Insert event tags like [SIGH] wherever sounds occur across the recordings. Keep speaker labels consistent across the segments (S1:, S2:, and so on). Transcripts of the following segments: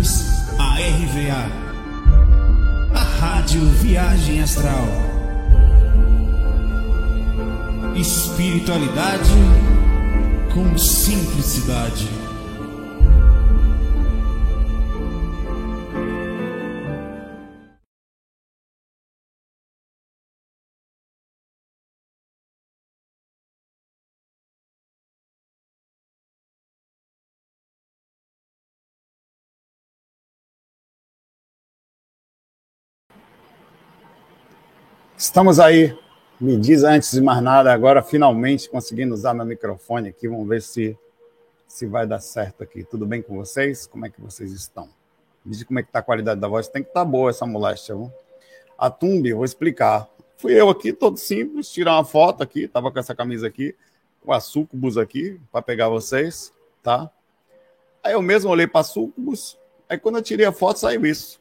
S1: bem-vindos à RVA, a Rádio Viagem Astral. Espiritualidade com simplicidade.
S2: Estamos aí. Me diz antes de mais nada, agora finalmente conseguindo usar meu microfone aqui. Vamos ver se, se vai dar certo aqui. Tudo bem com vocês? Como é que vocês estão? Me diz como é que está a qualidade da voz. Tem que estar tá boa essa moléstia. Viu? A Tumbi, vou explicar. Fui eu aqui, todo simples, tirar uma foto aqui. Tava com essa camisa aqui, com a sucubus aqui, para pegar vocês, tá? Aí eu mesmo olhei para sucubus. Aí quando eu tirei a foto, saiu isso.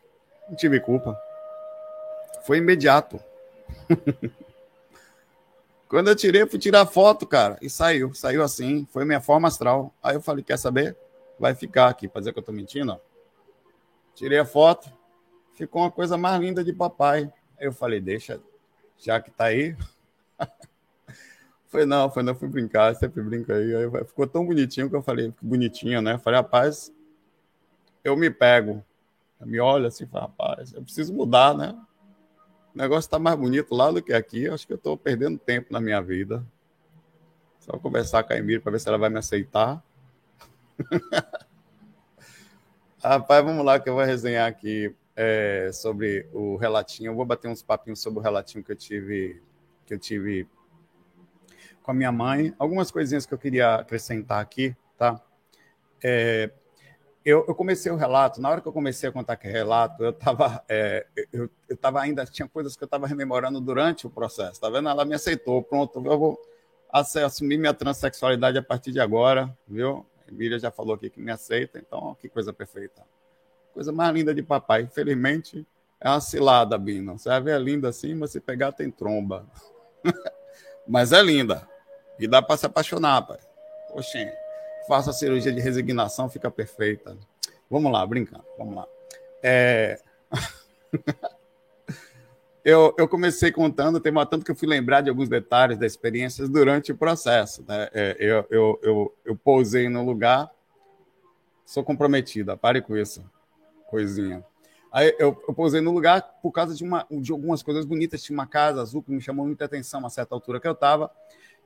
S2: Não tive culpa. Foi imediato. [LAUGHS] Quando eu tirei, fui tirar foto, cara, e saiu. Saiu assim, foi minha forma astral. Aí eu falei, quer saber? Vai ficar aqui, pra dizer que eu tô mentindo, ó. Tirei a foto, ficou uma coisa mais linda de papai. Aí eu falei, deixa, já que tá aí. [LAUGHS] foi não, foi não, fui brincar, sempre brinco aí. aí. Ficou tão bonitinho que eu falei, bonitinho, né? Eu falei, rapaz, eu me pego. Eu me olho assim, rapaz, eu preciso mudar, né? O negócio está mais bonito lá do que aqui. Acho que eu estou perdendo tempo na minha vida. Só conversar com a Emília para ver se ela vai me aceitar. [LAUGHS] Rapaz, vamos lá que eu vou resenhar aqui é, sobre o relatinho. Eu vou bater uns papinhos sobre o relatinho que eu tive que eu tive com a minha mãe. Algumas coisinhas que eu queria acrescentar aqui, tá? É, eu, eu, comecei o relato, na hora que eu comecei a contar aquele relato, eu estava é, eu, eu tava ainda, tinha coisas que eu estava rememorando durante o processo, tá vendo? Ela me aceitou, pronto, eu vou assumir minha transexualidade a partir de agora, viu? A Emília já falou aqui que me aceita, então que coisa perfeita. Coisa mais linda de papai, infelizmente é uma cilada, Bino. Você vai ver é linda assim, mas se pegar tem tromba. [LAUGHS] mas é linda. E dá para se apaixonar, pai. Oxê faço a cirurgia de resignação, fica perfeita. Vamos lá, brincando, vamos lá. É... [LAUGHS] eu, eu comecei contando, tem tanto que eu fui lembrar de alguns detalhes das experiências durante o processo. Né? É, eu, eu, eu, eu pousei no lugar, sou comprometida, pare com isso, coisinha. Aí eu, eu pousei no lugar por causa de, uma, de algumas coisas bonitas. Tinha uma casa azul que me chamou muita atenção a certa altura que eu estava.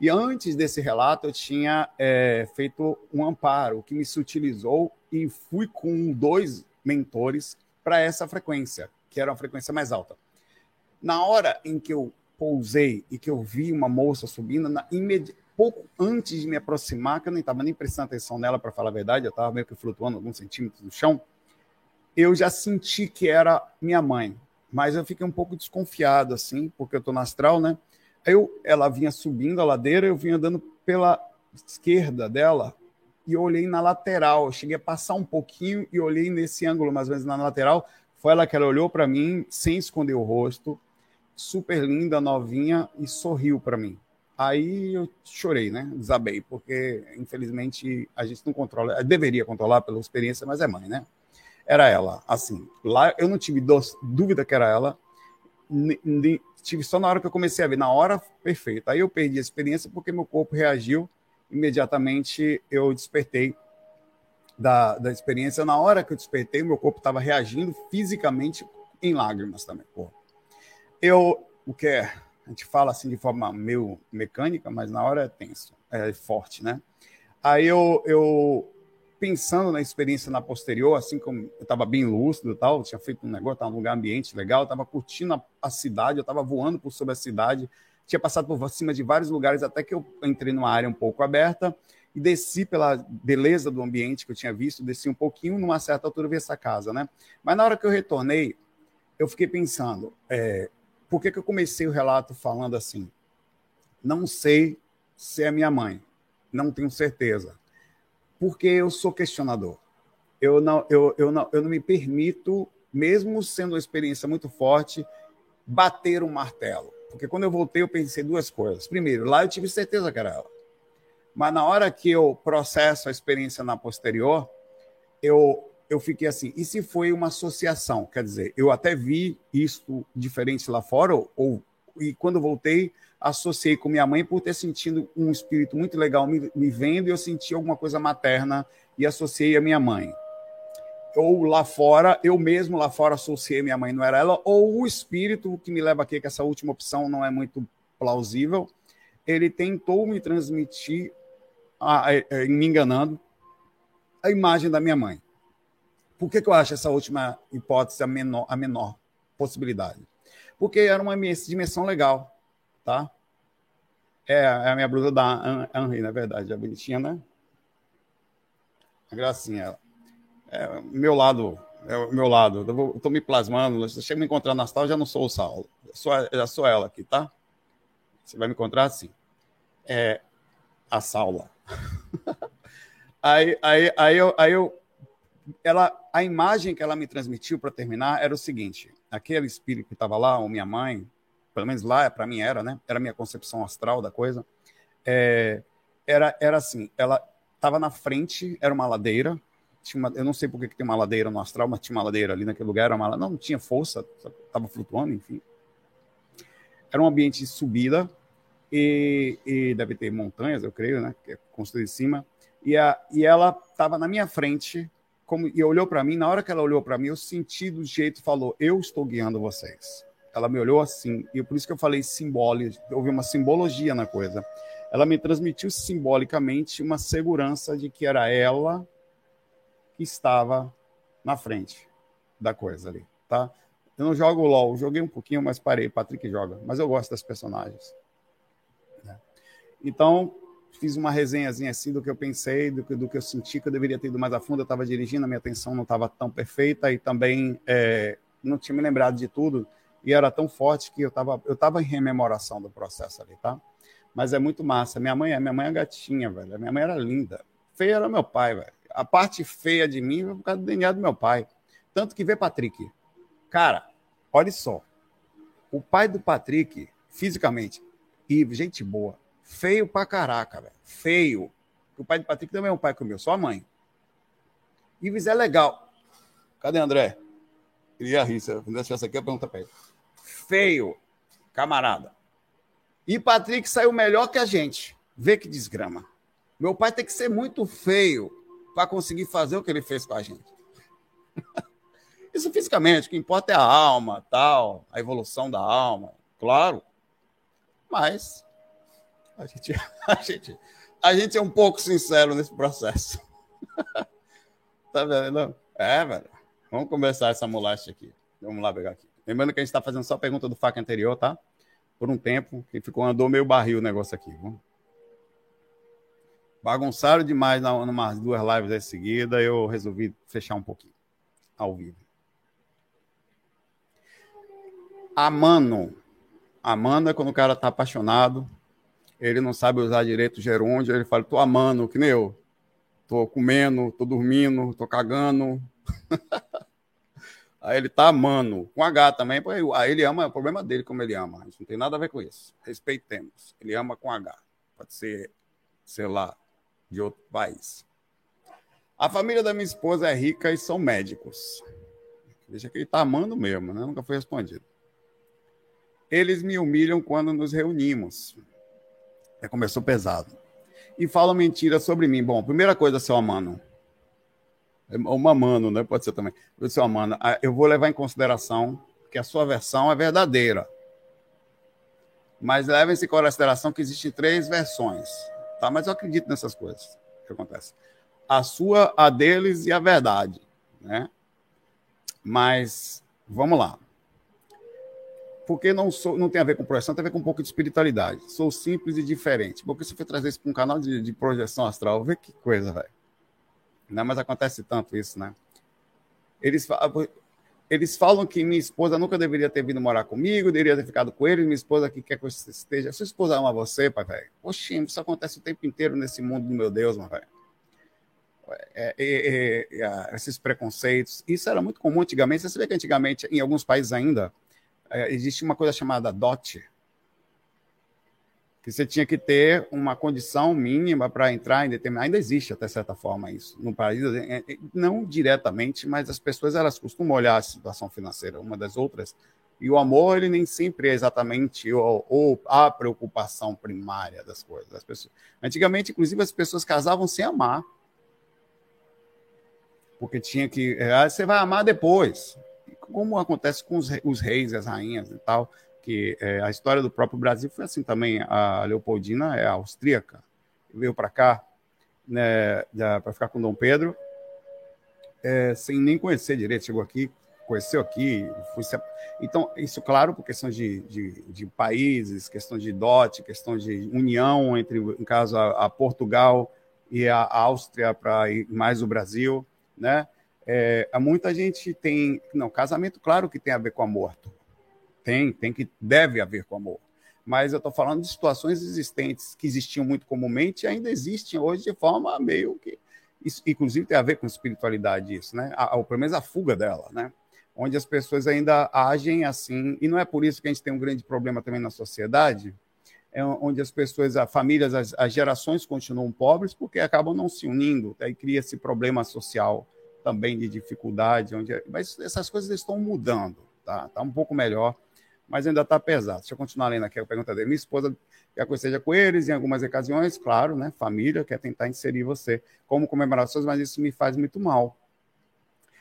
S2: E antes desse relato, eu tinha é, feito um amparo, que me sutilizou e fui com dois mentores para essa frequência, que era uma frequência mais alta. Na hora em que eu pousei e que eu vi uma moça subindo, na, imedi... pouco antes de me aproximar, que eu nem estava nem prestando atenção nela, para falar a verdade, eu estava meio que flutuando alguns centímetros no chão, eu já senti que era minha mãe. Mas eu fiquei um pouco desconfiado, assim, porque eu estou no astral, né? Eu, ela vinha subindo a ladeira, eu vinha andando pela esquerda dela e eu olhei na lateral. Eu cheguei a passar um pouquinho e olhei nesse ângulo, mais ou menos na lateral. Foi ela que ela olhou para mim, sem esconder o rosto, super linda, novinha, e sorriu para mim. Aí eu chorei, né? Desabei, porque infelizmente a gente não controla, deveria controlar pela experiência, mas é mãe, né? Era ela, assim. Lá eu não tive dúvida que era ela, tive só na hora que eu comecei a ver, na hora perfeita. Aí eu perdi a experiência porque meu corpo reagiu imediatamente. Eu despertei da, da experiência. Na hora que eu despertei, meu corpo estava reagindo fisicamente em lágrimas também. Eu, o que é, a gente fala assim de forma meio mecânica, mas na hora é tenso, é forte, né? Aí eu, eu pensando na experiência na posterior, assim como eu estava bem lúcido tal, tinha feito um negócio, estava num lugar ambiente legal, estava curtindo a, a, cidade, eu estava voando por sobre a cidade, tinha passado por cima de vários lugares até que eu entrei numa área um pouco aberta e desci pela beleza do ambiente que eu tinha visto, desci um pouquinho, numa certa altura vi essa casa, né? Mas na hora que eu retornei, eu fiquei pensando, é, por que, que eu comecei o relato falando assim? Não sei se é minha mãe, não tenho certeza porque eu sou questionador. Eu não, eu, eu, não, eu não me permito, mesmo sendo uma experiência muito forte, bater um martelo. Porque quando eu voltei, eu pensei duas coisas. Primeiro, lá eu tive certeza que era ela. Mas na hora que eu processo a experiência na posterior, eu eu fiquei assim, e se foi uma associação? Quer dizer, eu até vi isso diferente lá fora, ou, e quando voltei, associei com minha mãe por ter sentido um espírito muito legal me, me vendo e eu senti alguma coisa materna e associei a minha mãe. Ou lá fora, eu mesmo lá fora associei minha mãe, não era ela, ou o espírito que me leva aqui, que essa última opção não é muito plausível, ele tentou me transmitir, a, a, a, me enganando, a imagem da minha mãe. Por que, que eu acho essa última hipótese a menor, a menor possibilidade? Porque era uma dimensão legal, tá? É, é a minha blusa da Henri, na verdade, é bonitinha, né? A gracinha ela. É meu lado, é o meu lado. Eu, eu tô me plasmando, se você me encontrar na sala, já não sou o Saulo. Eu sou, já sou ela aqui, tá? Você vai me encontrar assim. É a Saula. [LAUGHS] aí, aí, aí, eu, aí eu ela, a imagem que ela me transmitiu para terminar era o seguinte: aquele espírito que estava lá, ou minha mãe, pelo menos lá para mim era, né? Era a minha concepção astral da coisa. É, era, era assim: ela estava na frente, era uma ladeira. Tinha uma, eu não sei por que tem uma ladeira no astral, mas tinha uma ladeira ali naquele lugar. Era uma, não, não tinha força, estava flutuando, enfim. Era um ambiente de subida e, e deve ter montanhas, eu creio, né? Que é construído em cima. E, a, e ela estava na minha frente, como, e olhou para mim, na hora que ela olhou para mim, eu senti do jeito falou: "Eu estou guiando vocês". Ela me olhou assim, e por isso que eu falei simbólico, houve uma simbologia na coisa. Ela me transmitiu simbolicamente uma segurança de que era ela que estava na frente da coisa ali, tá? Eu não jogo LOL, joguei um pouquinho, mas parei. Patrick joga, mas eu gosto das personagens. Né? Então, fiz uma resenhazinha assim do que eu pensei, do que, do que eu senti que eu deveria ter ido mais a fundo. Eu estava dirigindo, a minha atenção não estava tão perfeita e também é, não tinha me lembrado de tudo. E era tão forte que eu estava eu tava em rememoração do processo ali, tá? Mas é muito massa. Minha mãe, minha mãe é gatinha, velho. Minha mãe era linda. Feia era meu pai, velho. A parte feia de mim foi por causa do DNA do meu pai. Tanto que vê Patrick. Cara, olha só. O pai do Patrick, fisicamente, e gente boa, Feio pra caraca, velho. Feio. O pai de Patrick também é um pai como eu, só a mãe. Ives é legal. Cadê André? Queria rir. Se eu fizesse essa aqui, eu pergunto pra ele. Feio, camarada. E Patrick saiu melhor que a gente. Vê que desgrama. Meu pai tem que ser muito feio para conseguir fazer o que ele fez com a gente. [LAUGHS] Isso fisicamente, o que importa é a alma, tal, a evolução da alma, claro. Mas a gente, [LAUGHS] a gente, a gente é um pouco sincero nesse processo. [LAUGHS] tá vendo? É, velho. Vamos começar essa moléstia aqui. Vamos lá pegar aqui. Lembrando que a gente está fazendo só a pergunta do faca anterior, tá? Por um tempo, que ficou andou meio barril o negócio aqui. Vamos. Bagunçaram demais nas duas lives em seguida, eu resolvi fechar um pouquinho ao vivo. Amano. Amando é quando o cara tá apaixonado, ele não sabe usar direito o gerúndio, ele fala, tô amando, que nem eu. Tô comendo, tô dormindo, tô cagando. [LAUGHS] Aí ele tá amando, com H também, aí ele ama, é o problema dele como ele ama, isso não tem nada a ver com isso. Respeitemos. Ele ama com H. Pode ser, sei lá, de outro país. A família da minha esposa é rica e são médicos. Veja que ele tá amando mesmo, né? Nunca foi respondido. Eles me humilham quando nos reunimos. Já começou pesado. E falam mentira sobre mim. Bom, primeira coisa, seu Amano. Ou Mamano, né? Pode ser também. Seu Amano, ah, eu vou levar em consideração que a sua versão é verdadeira. Mas levem-se em consideração que existem três versões. Tá? Mas eu acredito nessas coisas que acontece. A sua, a deles e a verdade. Né? Mas vamos lá porque não, sou, não tem a ver com projeção, tem a ver com um pouco de espiritualidade. Sou simples e diferente. Porque você foi trazer isso para um canal de, de, projeção astral, vê que coisa, velho. Não, mas acontece tanto isso, né? Eles, eles falam que minha esposa nunca deveria ter vindo morar comigo, deveria ter ficado com ele, minha esposa aqui quer que você esteja. Sua esposa ama você, pai, velho. Oxi, isso acontece o tempo inteiro nesse mundo do meu Deus, meu velho. É, é, é, é, esses preconceitos. Isso era muito comum antigamente. Você vê que antigamente, em alguns países ainda, é, existe uma coisa chamada DOT. Que você tinha que ter uma condição mínima para entrar em determinado. Ainda existe, até certa forma, isso no país, é, é, não diretamente, mas as pessoas elas costumam olhar a situação financeira uma das outras. E o amor, ele nem sempre é exatamente ou, a preocupação primária das coisas. As pessoas, antigamente, inclusive, as pessoas casavam sem amar. Porque tinha que. É, você vai amar depois. Como acontece com os reis e as rainhas e tal que é, a história do próprio Brasil foi assim também. A Leopoldina é austríaca, veio para cá né, para ficar com Dom Pedro, é, sem nem conhecer direito. Chegou aqui, conheceu aqui, se... então isso claro por questões de, de, de, países, questão de dote, questão de união entre, em caso a, a Portugal e a Áustria para mais o Brasil, né? É, muita gente tem, não, casamento claro que tem a ver com amor, tem, tem que deve haver com amor. Mas eu estou falando de situações existentes que existiam muito comumente e ainda existem hoje de forma meio que. Isso, inclusive tem a ver com espiritualidade isso, né? A, a, pelo menos a fuga dela, né? Onde as pessoas ainda agem assim, e não é por isso que a gente tem um grande problema também na sociedade, é onde as pessoas, as famílias, as, as gerações continuam pobres porque acabam não se unindo, aí cria esse problema social também de dificuldade, onde, mas essas coisas estão mudando, tá? Tá um pouco melhor mas ainda está pesado. Deixa eu continuar lendo aqui a pergunta dele. Minha esposa quer que eu esteja com eles em algumas ocasiões, claro, né? Família quer tentar inserir você como comemorações, mas isso me faz muito mal.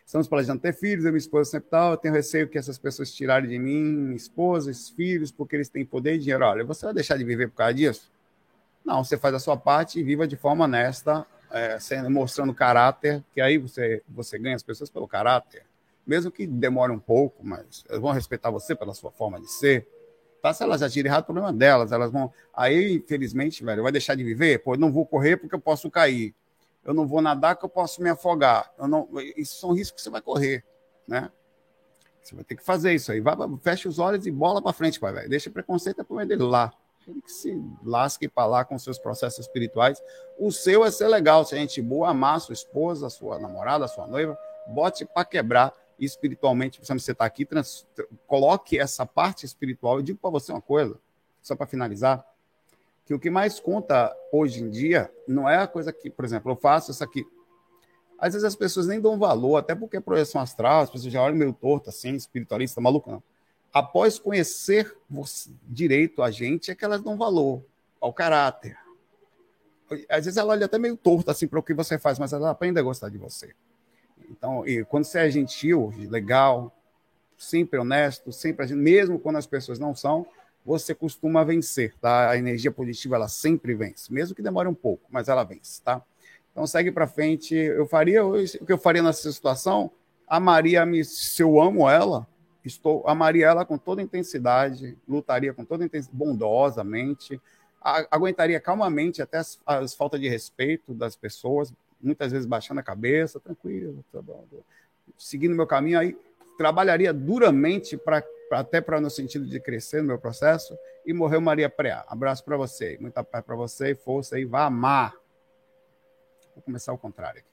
S2: Estamos planejando ter filhos, minha esposa sempre tal, eu tenho receio que essas pessoas tirarem de mim, minha esposa, os filhos, porque eles têm poder e dinheiro. Olha, você vai deixar de viver por causa disso? Não, você faz a sua parte e viva de forma honesta, é, mostrando caráter, que aí você, você ganha as pessoas pelo caráter mesmo que demore um pouco, mas elas vão respeitar você pela sua forma de ser. Tá? Se elas tiram errado, o problema delas. Elas vão. Aí, infelizmente, velho, vai deixar de viver? Pô, eu não vou correr porque eu posso cair. Eu não vou nadar porque eu posso me afogar. Eu não... Isso são riscos que você vai correr, né? Você vai ter que fazer isso aí. Vai, fecha os olhos e bola para frente, pai, velho. Deixa preconceito é problema dele lá. Ele que se lasque para lá com seus processos espirituais. O seu é ser legal, se a gente boa, amar a sua esposa, a sua namorada, a sua noiva, bote para quebrar espiritualmente, você está aqui, trans, coloque essa parte espiritual. Eu digo para você uma coisa, só para finalizar, que o que mais conta hoje em dia não é a coisa que, por exemplo, eu faço isso aqui. Às vezes as pessoas nem dão valor, até porque é projeção astral, as pessoas já olham meio torto assim, espiritualista, maluco, não. Após conhecer você, direito a gente, é que elas dão valor ao caráter. Às vezes ela olha até meio torto assim para o que você faz, mas ela aprende a gostar de você. Então, e quando você é gentil, legal, sempre honesto, sempre mesmo quando as pessoas não são, você costuma vencer, tá? A energia positiva ela sempre vence, mesmo que demore um pouco, mas ela vence, tá? Então segue para frente. Eu faria o que eu faria nessa situação. Amaria me, se eu amo ela, estou amaria ela com toda intensidade, lutaria com toda intensidade, bondosamente, aguentaria calmamente até as, as faltas de respeito das pessoas, muitas vezes baixando a cabeça, tranquilo, tá bom, seguindo meu caminho, aí trabalharia duramente para até para no sentido de crescer no meu processo e morreu Maria Preá. Abraço para você, muita paz para você, força aí, vá amar. Vou começar ao contrário aqui.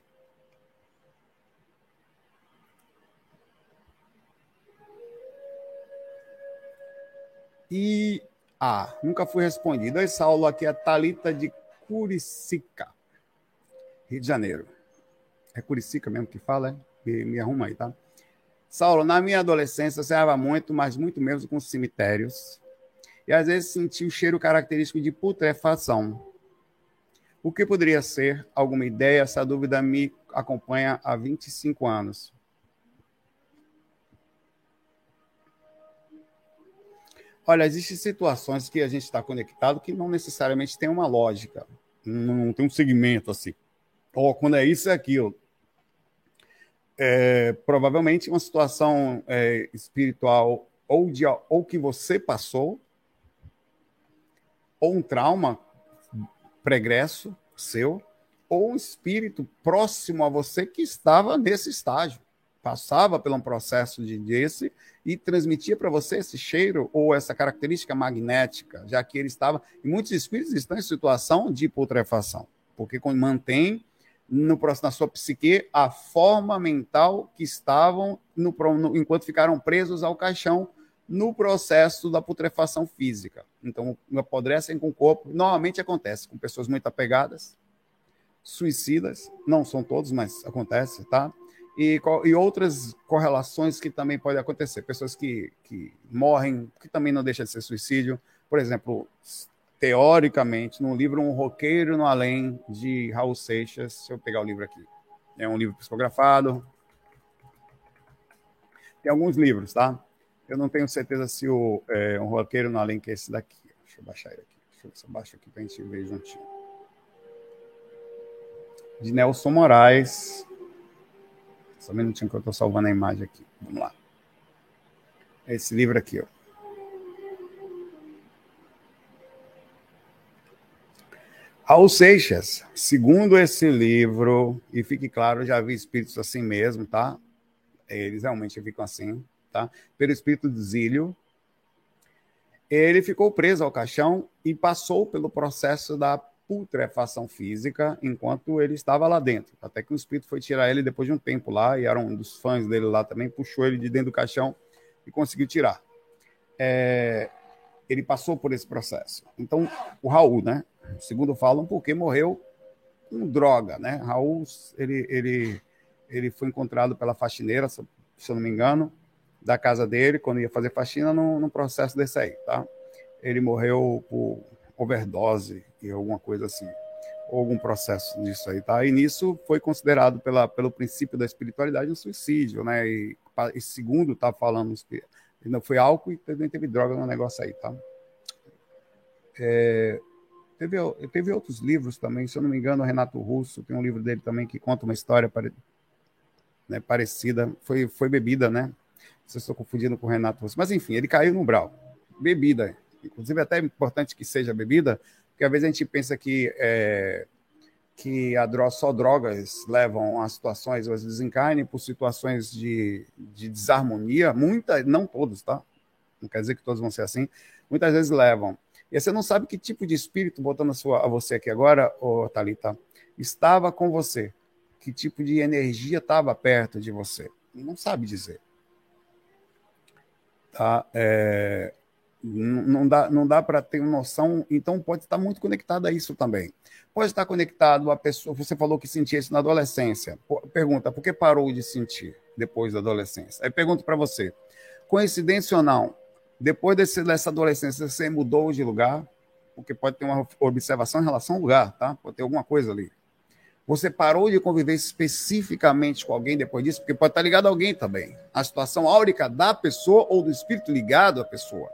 S2: E ah, nunca fui respondido. Oi, Saulo, aqui é Talita de Curicica. Rio de Janeiro. É Curicica mesmo que fala, é? Me, me arruma aí, tá? Saulo, na minha adolescência, eu muito, mas muito menos com cemitérios. E às vezes senti o cheiro característico de putrefação. O que poderia ser? Alguma ideia? Essa dúvida me acompanha há 25 anos. Olha, existem situações que a gente está conectado que não necessariamente tem uma lógica, não tem um segmento assim quando é isso, é aquilo. É, provavelmente uma situação é, espiritual ou, de, ou que você passou, ou um trauma pregresso seu, ou um espírito próximo a você que estava nesse estágio, passava por um processo de desse e transmitia para você esse cheiro ou essa característica magnética, já que ele estava. E muitos espíritos estão em situação de putrefação, porque mantém no, na sua psique a forma mental que estavam no, no, enquanto ficaram presos ao caixão no processo da putrefação física. Então, apodrecem com o corpo. Normalmente acontece com pessoas muito apegadas, suicidas, não são todos, mas acontece, tá? E, e outras correlações que também podem acontecer. Pessoas que, que morrem, que também não deixa de ser suicídio. Por exemplo, teoricamente, no livro Um Roqueiro no Além, de Raul Seixas, se eu pegar o livro aqui. É um livro psicografado. Tem alguns livros, tá? Eu não tenho certeza se o é, Um Roqueiro no Além que é esse daqui. Deixa eu baixar ele aqui. Deixa eu baixo aqui para a gente ver juntinho. De Nelson Moraes. Só um minutinho que eu estou salvando a imagem aqui. Vamos lá. Esse livro aqui, ó. Raul Seixas, segundo esse livro, e fique claro, já vi espíritos assim mesmo, tá? Eles realmente ficam assim, tá? Pelo espírito de Zílio, ele ficou preso ao caixão e passou pelo processo da putrefação física enquanto ele estava lá dentro. Até que o espírito foi tirar ele depois de um tempo lá, e era um dos fãs dele lá também, puxou ele de dentro do caixão e conseguiu tirar. É, ele passou por esse processo. Então, o Raul, né? Segundo falam, porque morreu com droga, né? Raul, ele, ele, ele foi encontrado pela faxineira, se eu não me engano, da casa dele, quando ia fazer faxina, no, no processo desse aí, tá? Ele morreu por overdose e alguma coisa assim, ou algum processo disso aí, tá? E nisso foi considerado pela, pelo princípio da espiritualidade um suicídio, né? E, e segundo tá falando, não foi álcool e também teve droga no negócio aí, tá? É, Teve, teve outros livros também, se eu não me engano, o Renato Russo tem um livro dele também que conta uma história pare, né, parecida. Foi, foi bebida, né? Se eu estou confundindo com o Renato Russo. Mas enfim, ele caiu no brau. Bebida. Inclusive, é até importante que seja bebida, porque às vezes a gente pensa que, é, que a dro só drogas levam a situações, às desencarne por situações de, de desarmonia. Muitas, não todos, tá? Não quer dizer que todos vão ser assim. Muitas vezes levam e você não sabe que tipo de espírito, voltando a, sua, a você aqui agora, Thalita, estava com você. Que tipo de energia estava perto de você. Não sabe dizer. Tá? É, não dá, não dá para ter noção, então pode estar muito conectado a isso também. Pode estar conectado a pessoa, você falou que sentia isso na adolescência. Pergunta, por que parou de sentir depois da adolescência? Aí pergunto para você, coincidência ou não, depois desse, dessa adolescência, você mudou de lugar, porque pode ter uma observação em relação ao lugar, tá? Pode ter alguma coisa ali. Você parou de conviver especificamente com alguém depois disso, porque pode estar ligado a alguém também. A situação áurica da pessoa ou do espírito ligado à pessoa.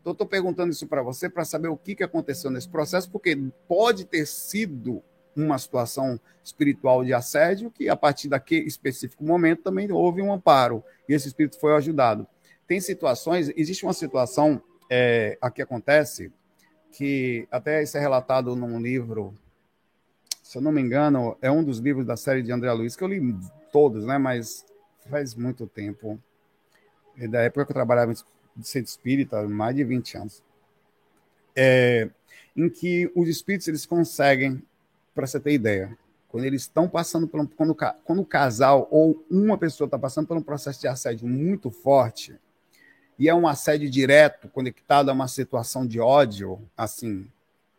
S2: Então, estou perguntando isso para você para saber o que, que aconteceu nesse processo, porque pode ter sido uma situação espiritual de assédio, que a partir daquele específico momento também houve um amparo, e esse espírito foi ajudado. Tem situações, existe uma situação é, aqui acontece, que até isso é relatado num livro, se eu não me engano, é um dos livros da série de André Luiz, que eu li todos, né? Mas faz muito tempo. É da época que eu trabalhava em centro espírita, mais de 20 anos. É, em que os espíritos eles conseguem, para você ter ideia, quando eles estão passando por um, quando, quando o casal ou uma pessoa está passando por um processo de assédio muito forte, e é um assédio direto, conectado a uma situação de ódio, assim,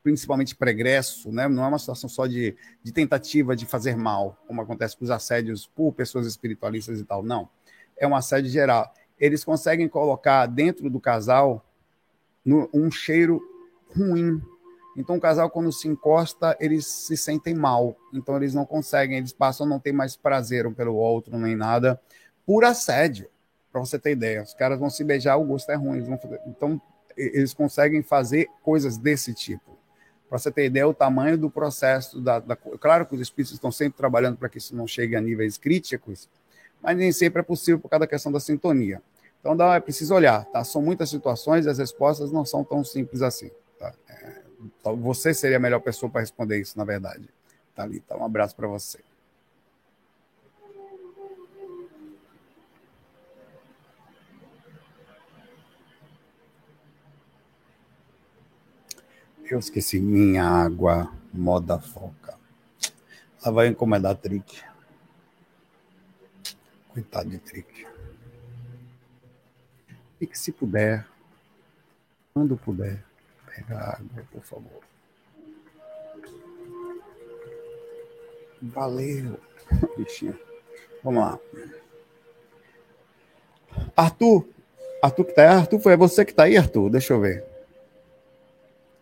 S2: principalmente pregresso, né? não é uma situação só de, de tentativa de fazer mal, como acontece com os assédios por pessoas espiritualistas e tal, não. É um assédio geral. Eles conseguem colocar dentro do casal no, um cheiro ruim. Então, o casal, quando se encosta, eles se sentem mal. Então, eles não conseguem, eles passam a não ter mais prazer um pelo outro, nem nada, por assédio. Para você ter ideia, os caras vão se beijar, o gosto é ruim. Fazer... Então, eles conseguem fazer coisas desse tipo. Para você ter ideia, o tamanho do processo. Da, da... Claro que os espíritos estão sempre trabalhando para que isso não chegue a níveis críticos, mas nem sempre é possível por causa da questão da sintonia. Então, dá, é preciso olhar, tá? São muitas situações e as respostas não são tão simples assim. Tá? É, então, você seria a melhor pessoa para responder isso, na verdade. Tá ali, tá? Um abraço para você. Eu esqueci minha água, moda foca. Ela vai encomendar Trick. Coitado de Trick. E que se puder, quando puder, pega água, por favor. Valeu, bichinho. Vamos lá. Arthur, Arthur que tá aí? Arthur, foi você que tá aí, Arthur? Deixa eu ver.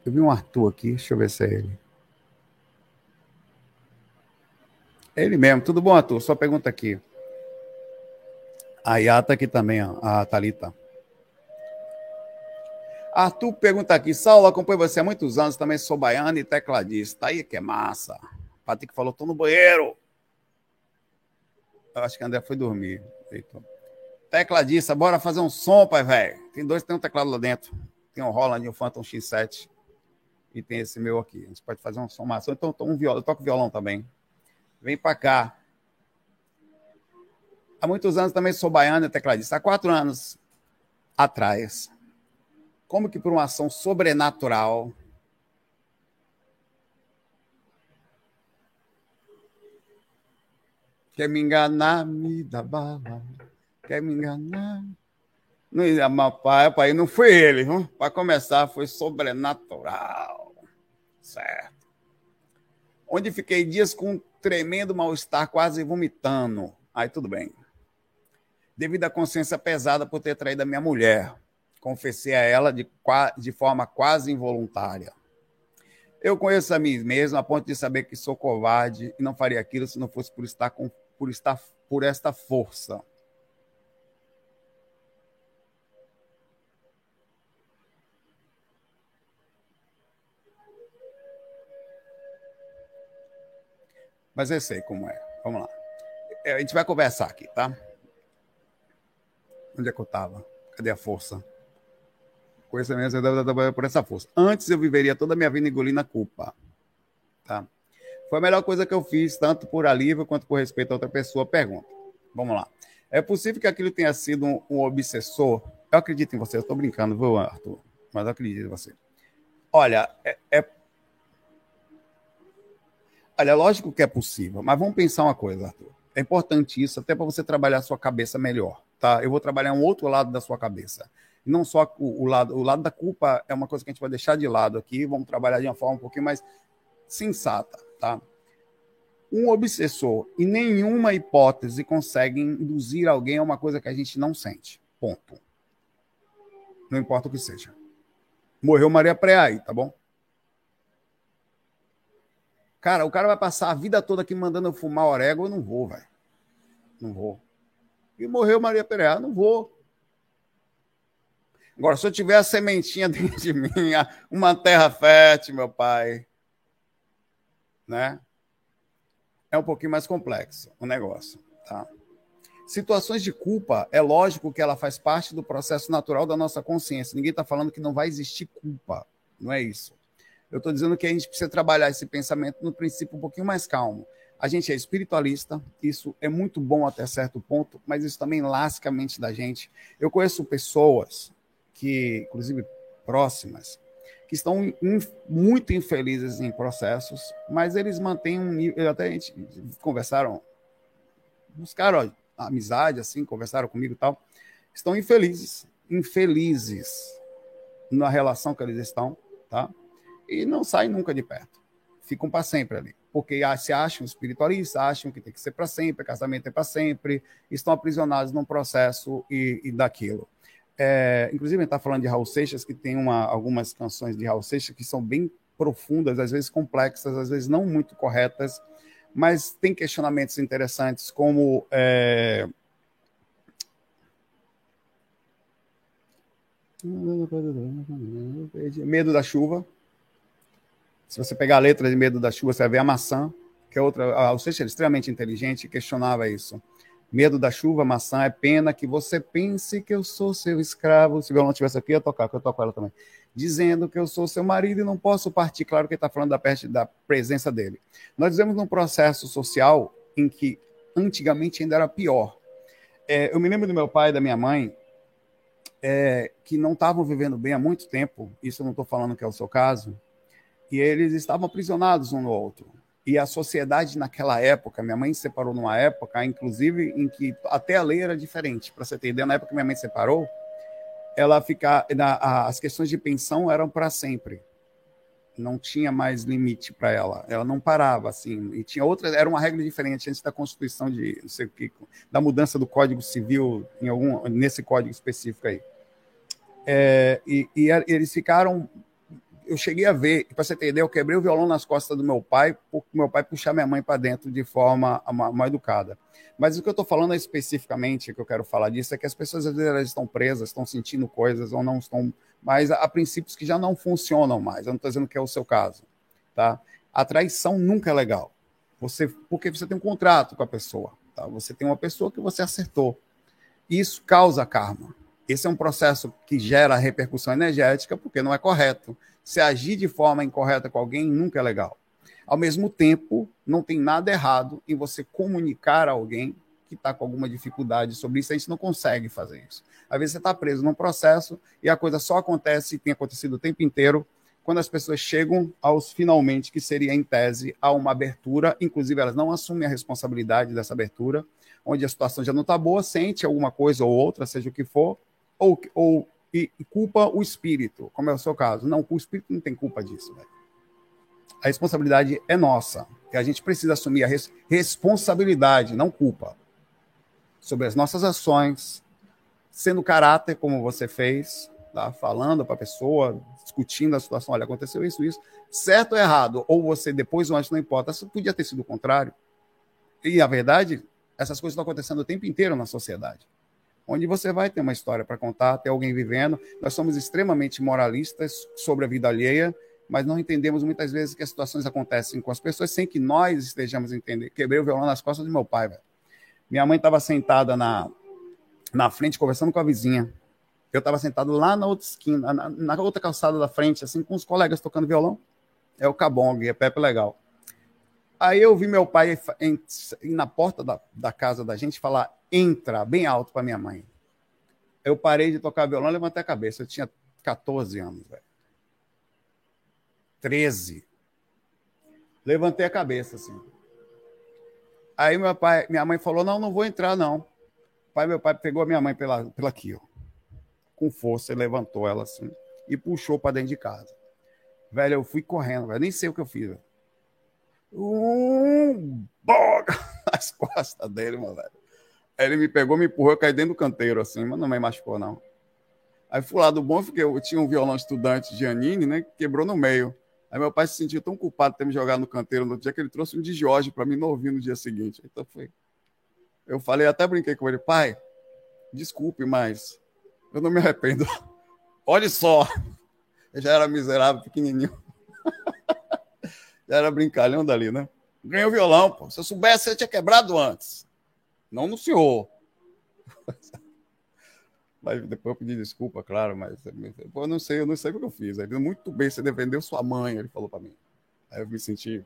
S2: Eu vi um Arthur aqui, deixa eu ver se é ele. É ele mesmo. Tudo bom, Arthur? Só pergunta aqui. A Yata aqui também, a Thalita. Arthur pergunta aqui, Saulo, acompanho você há muitos anos, também sou baiano e tecladista. Aí que é massa. Patrick falou, tô no banheiro. Eu acho que André foi dormir. Eita. Tecladista, bora fazer um som, pai, velho. Tem dois, tem um teclado lá dentro. Tem um Roland um Phantom X7. E tem esse meu aqui. A gente pode fazer um som massa. Então, um violão, eu toco violão também. Vem para cá. Há muitos anos também sou baiano e tecladista. Há quatro anos atrás, como que por uma ação sobrenatural quer me enganar, me dá bala, quer me enganar. Não, pai, pai, não foi ele, para começar, foi sobrenatural, certo? Onde fiquei dias com um tremendo mal-estar, quase vomitando. Aí tudo bem. Devido à consciência pesada por ter traído a minha mulher, confessei a ela de, de forma quase involuntária. Eu conheço a mim mesmo a ponto de saber que sou covarde e não faria aquilo se não fosse por estar, com, por, estar por esta força. Mas eu sei como é. Vamos lá. É, a gente vai conversar aqui, tá? Onde é que eu estava? Cadê a força? Conhecimento por essa força. Antes eu viveria toda a minha vida engolindo a culpa. Tá? Foi a melhor coisa que eu fiz, tanto por alívio quanto por respeito a outra pessoa. Pergunta. Vamos lá. É possível que aquilo tenha sido um, um obsessor? Eu acredito em você, eu estou brincando, viu, Arthur? Mas eu acredito em você. Olha, é, é... Olha, lógico que é possível, mas vamos pensar uma coisa, Arthur. É importante isso, até para você trabalhar a sua cabeça melhor, tá? Eu vou trabalhar um outro lado da sua cabeça não só o, o, lado, o lado da culpa é uma coisa que a gente vai deixar de lado aqui, vamos trabalhar de uma forma um pouquinho mais sensata, tá? Um obsessor, em nenhuma hipótese, consegue induzir alguém a uma coisa que a gente não sente. Ponto. Não importa o que seja. Morreu Maria Preai, tá bom? Cara, o cara vai passar a vida toda aqui mandando eu fumar orégano, eu não vou, velho. Não vou. E morreu Maria Preai, não vou. Agora, se eu tiver a sementinha [LAUGHS] dentro de mim, uma terra fértil, meu pai, né? É um pouquinho mais complexo o negócio, tá? Situações de culpa, é lógico que ela faz parte do processo natural da nossa consciência. Ninguém está falando que não vai existir culpa, não é isso. Eu estou dizendo que a gente precisa trabalhar esse pensamento no princípio um pouquinho mais calmo. A gente é espiritualista, isso é muito bom até certo ponto, mas isso também lasca a mente da gente. Eu conheço pessoas que, inclusive próximas, que estão in, muito infelizes em processos, mas eles mantêm um nível. Até a gente conversaram, buscaram amizade, assim, conversaram comigo e tal. Estão infelizes, infelizes na relação que eles estão, tá? E não saem nunca de perto. Ficam para sempre ali. Porque se acham espiritualistas, acham que tem que ser para sempre, casamento é para sempre, estão aprisionados num processo e, e daquilo. É, inclusive, a gente está falando de Raul Seixas, que tem uma, algumas canções de Raul Seixas que são bem profundas, às vezes complexas, às vezes não muito corretas, mas tem questionamentos interessantes, como. É... Medo da chuva. Se você pegar a letra de Medo da Chuva, você vai ver a maçã, que é outra. Raul Seixas é extremamente inteligente e questionava isso. Medo da chuva, maçã, é pena que você pense que eu sou seu escravo. Se o violão estivesse aqui, eu ia tocar, que eu toco ela também. Dizendo que eu sou seu marido e não posso partir. Claro que ele está falando da, peste, da presença dele. Nós vivemos num processo social em que antigamente ainda era pior. É, eu me lembro do meu pai e da minha mãe, é, que não estavam vivendo bem há muito tempo, isso eu não estou falando que é o seu caso, e eles estavam aprisionados um no outro. E a sociedade naquela época, minha mãe se separou numa época, inclusive, em que até a lei era diferente. Para você ideia, na época que minha mãe se separou, ela ficar, as questões de pensão eram para sempre não tinha mais limite para ela. Ela não parava assim. E tinha outra, era uma regra diferente antes da Constituição de não sei o que, da mudança do Código Civil em algum nesse código específico aí. É, e, e, eles ficaram. Eu cheguei a ver, para você entender, eu quebrei o violão nas costas do meu pai, porque meu pai puxar minha mãe para dentro de forma mal educada. Mas o que eu estou falando especificamente, que eu quero falar disso, é que as pessoas às vezes estão presas, estão sentindo coisas ou não estão mas há princípios que já não funcionam mais. Eu não estou dizendo que é o seu caso. Tá? A traição nunca é legal. Você, porque você tem um contrato com a pessoa. Tá? Você tem uma pessoa que você acertou. Isso causa karma. Esse é um processo que gera repercussão energética, porque não é correto. Se agir de forma incorreta com alguém nunca é legal. Ao mesmo tempo, não tem nada errado em você comunicar a alguém que está com alguma dificuldade sobre isso, a gente não consegue fazer isso. Às vezes você está preso num processo e a coisa só acontece, e tem acontecido o tempo inteiro, quando as pessoas chegam aos finalmente, que seria em tese, a uma abertura, inclusive elas não assumem a responsabilidade dessa abertura, onde a situação já não está boa, sente alguma coisa ou outra, seja o que for, ou, ou e, e culpa o espírito, como é o seu caso. Não, o espírito não tem culpa disso, velho. A responsabilidade é nossa, que a gente precisa assumir a res responsabilidade, não culpa sobre as nossas ações, sendo caráter como você fez, tá? falando para a pessoa, discutindo a situação, olha, aconteceu isso, isso, certo ou errado, ou você depois ou antes, não importa, isso podia ter sido o contrário. E a verdade, essas coisas estão acontecendo o tempo inteiro na sociedade. Onde você vai ter uma história para contar, ter alguém vivendo. Nós somos extremamente moralistas sobre a vida alheia, mas não entendemos muitas vezes que as situações acontecem com as pessoas sem que nós estejamos entendendo. Quebrei o violão nas costas do meu pai, velho. Minha mãe estava sentada na, na frente, conversando com a vizinha. Eu estava sentado lá na outra esquina, na, na, outra calçada da frente, assim, com os colegas tocando violão. É o Cabong, é Pepe Legal. Aí eu vi meu pai em, em, na porta da, da casa da gente falar, entra, bem alto para minha mãe. Eu parei de tocar violão levantei a cabeça. Eu tinha 14 anos, velho. 13. Levantei a cabeça, assim. Aí meu pai, minha mãe falou: não, não vou entrar, não. Pai, meu pai pegou a minha mãe pela, pela aqui, ó. Com força, levantou ela assim e puxou para dentro de casa. Velho, eu fui correndo, velho. Nem sei o que eu fiz, velho. Um boga [LAUGHS] nas costas dele, mano, velho. Ele me pegou, me empurrou, eu caí dentro do canteiro, assim, mas não me machucou, não. Aí fui lá do bom, porque eu tinha um violão estudante de Anine, né? Que quebrou no meio. Aí meu pai se sentiu tão culpado de ter me jogado no canteiro no dia que ele trouxe um de Jorge para mim não ouvir no dia seguinte. Então foi. Eu falei, até brinquei com ele, pai, desculpe, mas eu não me arrependo. [LAUGHS] Olhe só, eu já era miserável, pequenininho. [LAUGHS] já era brincalhão dali, né? Ganhei o violão, pô. Se eu soubesse, eu tinha quebrado antes. Não no senhor. [LAUGHS] Mas depois eu pedi desculpa, claro, mas eu não sei, eu não sei o que eu fiz. Ele muito bem, você defendeu sua mãe, ele falou para mim. Aí eu me senti